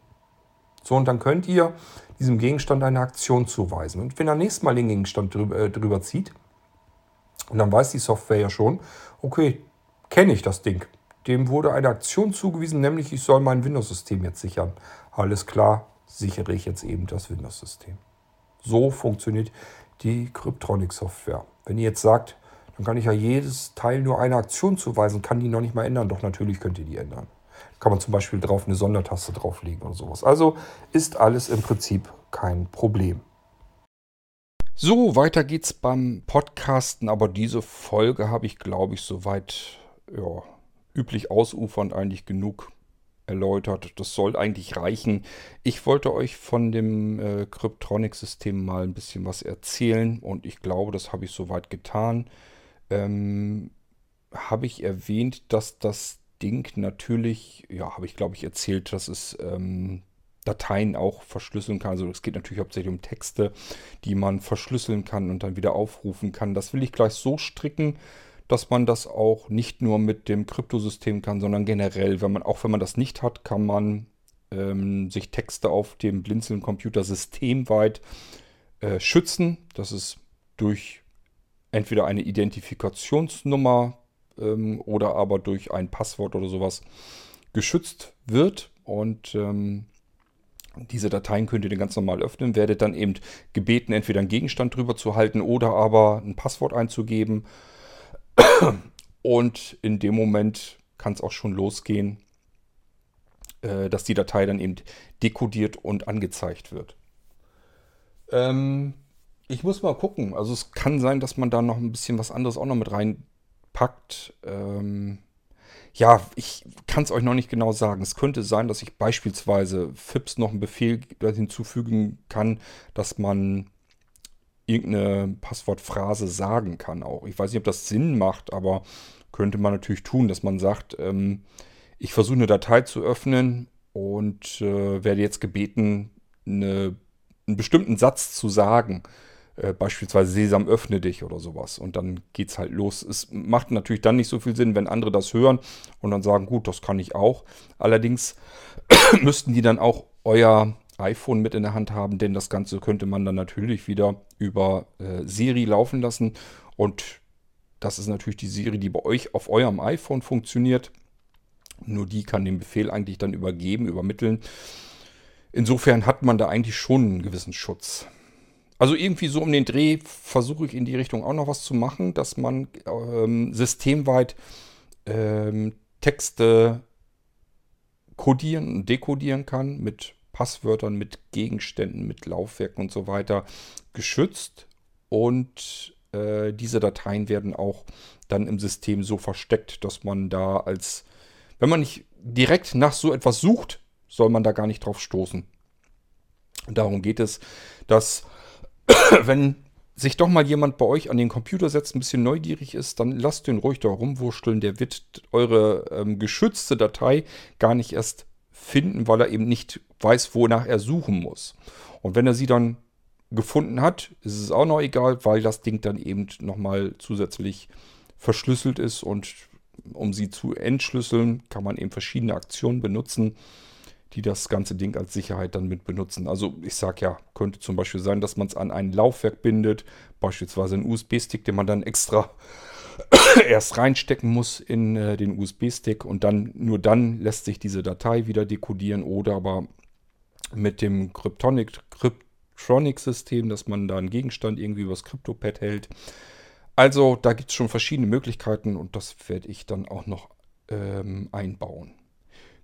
So, und dann könnt ihr diesem Gegenstand eine Aktion zuweisen. Und wenn er nächstes Mal den Gegenstand drüber, äh, drüber zieht, und dann weiß die Software ja schon, okay, kenne ich das Ding. Dem wurde eine Aktion zugewiesen, nämlich ich soll mein Windows-System jetzt sichern. Alles klar, sichere ich jetzt eben das Windows-System. So funktioniert die Cryptronic-Software. Wenn ihr jetzt sagt, dann kann ich ja jedes Teil nur eine Aktion zuweisen, kann die noch nicht mal ändern. Doch natürlich könnt ihr die ändern kann man zum Beispiel drauf eine Sondertaste drauflegen oder sowas. Also ist alles im Prinzip kein Problem. So, weiter geht's beim Podcasten, aber diese Folge habe ich, glaube ich, soweit ja, üblich ausufernd eigentlich genug erläutert. Das soll eigentlich reichen. Ich wollte euch von dem äh, Cryptronic-System mal ein bisschen was erzählen und ich glaube, das habe ich soweit getan. Ähm, habe ich erwähnt, dass das Ding natürlich, ja, habe ich glaube ich erzählt, dass es ähm, Dateien auch verschlüsseln kann. Also es geht natürlich hauptsächlich um Texte, die man verschlüsseln kann und dann wieder aufrufen kann. Das will ich gleich so stricken, dass man das auch nicht nur mit dem Kryptosystem kann, sondern generell, wenn man, auch wenn man das nicht hat, kann man ähm, sich Texte auf dem Blinzeln-Computer systemweit äh, schützen. Das ist durch entweder eine Identifikationsnummer ähm, oder aber durch ein Passwort oder sowas geschützt wird. Und ähm, diese Dateien könnt ihr dann ganz normal öffnen, werdet dann eben gebeten, entweder einen Gegenstand drüber zu halten oder aber ein Passwort einzugeben. Und in dem Moment kann es auch schon losgehen, äh, dass die Datei dann eben dekodiert und angezeigt wird. Ähm, ich muss mal gucken. Also es kann sein, dass man da noch ein bisschen was anderes auch noch mit reinpackt. Ähm, ja, ich kann es euch noch nicht genau sagen. Es könnte sein, dass ich beispielsweise FIPS noch einen Befehl hinzufügen kann, dass man irgendeine Passwortphrase sagen kann auch. Ich weiß nicht, ob das Sinn macht, aber könnte man natürlich tun, dass man sagt, ähm, ich versuche eine Datei zu öffnen und äh, werde jetzt gebeten, eine, einen bestimmten Satz zu sagen. Äh, beispielsweise Sesam, öffne dich oder sowas. Und dann geht es halt los. Es macht natürlich dann nicht so viel Sinn, wenn andere das hören und dann sagen, gut, das kann ich auch. Allerdings müssten die dann auch euer iPhone mit in der Hand haben, denn das Ganze könnte man dann natürlich wieder über äh, Siri laufen lassen. Und das ist natürlich die Siri, die bei euch auf eurem iPhone funktioniert. Nur die kann den Befehl eigentlich dann übergeben, übermitteln. Insofern hat man da eigentlich schon einen gewissen Schutz. Also irgendwie so um den Dreh versuche ich in die Richtung auch noch was zu machen, dass man ähm, systemweit ähm, Texte kodieren und dekodieren kann mit Passwörtern, mit Gegenständen, mit Laufwerken und so weiter geschützt. Und äh, diese Dateien werden auch dann im System so versteckt, dass man da als, wenn man nicht direkt nach so etwas sucht, soll man da gar nicht drauf stoßen. darum geht es, dass wenn sich doch mal jemand bei euch an den Computer setzt, ein bisschen neugierig ist, dann lasst den ruhig da rumwurschteln. Der wird eure ähm, geschützte Datei gar nicht erst finden, weil er eben nicht weiß, wonach er suchen muss. Und wenn er sie dann gefunden hat, ist es auch noch egal, weil das Ding dann eben nochmal zusätzlich verschlüsselt ist und um sie zu entschlüsseln, kann man eben verschiedene Aktionen benutzen die das ganze Ding als Sicherheit dann mit benutzen. Also ich sage ja, könnte zum Beispiel sein, dass man es an ein Laufwerk bindet, beispielsweise einen USB-Stick, den man dann extra erst reinstecken muss in äh, den USB-Stick und dann nur dann lässt sich diese Datei wieder dekodieren oder aber mit dem Cryptonic, Cryptronic-System, dass man da einen Gegenstand irgendwie übers CryptoPad hält. Also da gibt es schon verschiedene Möglichkeiten und das werde ich dann auch noch ähm, einbauen.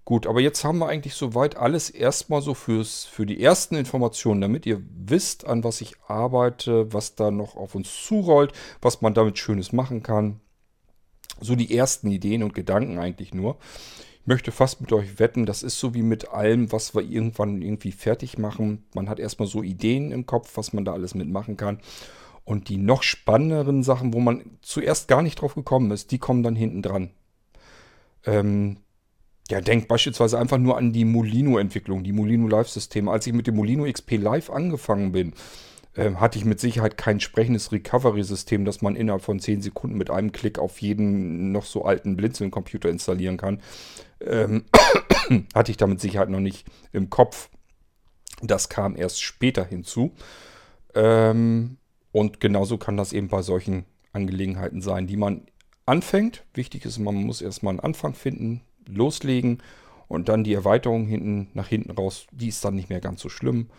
Gut, aber jetzt haben wir eigentlich soweit alles erstmal so fürs, für die ersten Informationen, damit ihr wisst, an was ich arbeite, was da noch auf uns zurollt, was man damit Schönes machen kann. So die ersten Ideen und Gedanken eigentlich nur. Ich möchte fast mit euch wetten, das ist so wie mit allem, was wir irgendwann irgendwie fertig machen. Man hat erstmal so Ideen im Kopf, was man da alles mitmachen kann. Und die noch spannenderen Sachen, wo man zuerst gar nicht drauf gekommen ist, die kommen dann hinten dran. Ähm, ja, denkt beispielsweise einfach nur an die Molino-Entwicklung, die Molino Live-Systeme. Als ich mit dem Molino XP Live angefangen bin, äh, hatte ich mit Sicherheit kein sprechendes Recovery-System, das man innerhalb von 10 Sekunden mit einem Klick auf jeden noch so alten Blinzeln-Computer installieren kann. Ähm, hatte ich da mit Sicherheit noch nicht im Kopf. Das kam erst später hinzu. Ähm, und genauso kann das eben bei solchen Angelegenheiten sein, die man anfängt. Wichtig ist, man muss erstmal einen Anfang finden, loslegen und dann die Erweiterung hinten nach hinten raus, die ist dann nicht mehr ganz so schlimm.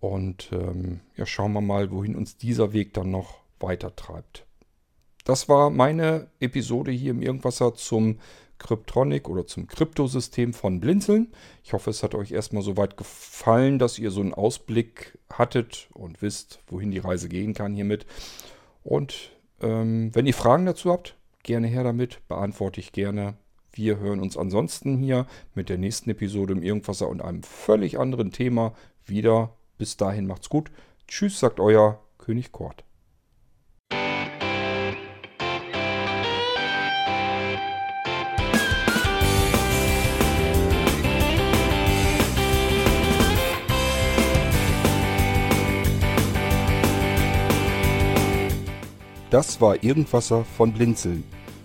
Und ähm, ja, schauen wir mal, wohin uns dieser Weg dann noch weiter treibt. Das war meine Episode hier im Irgendwasser zum Kryptronic oder zum Kryptosystem von Blinzeln. Ich hoffe, es hat euch erstmal soweit gefallen, dass ihr so einen Ausblick hattet und wisst, wohin die Reise gehen kann hiermit. Und ähm, wenn ihr Fragen dazu habt, gerne her damit, beantworte ich gerne. Wir hören uns ansonsten hier mit der nächsten Episode im Irgendwasser und einem völlig anderen Thema wieder. Bis dahin macht's gut. Tschüss, sagt euer König Kort. Das war Irgendwasser von Blinzeln.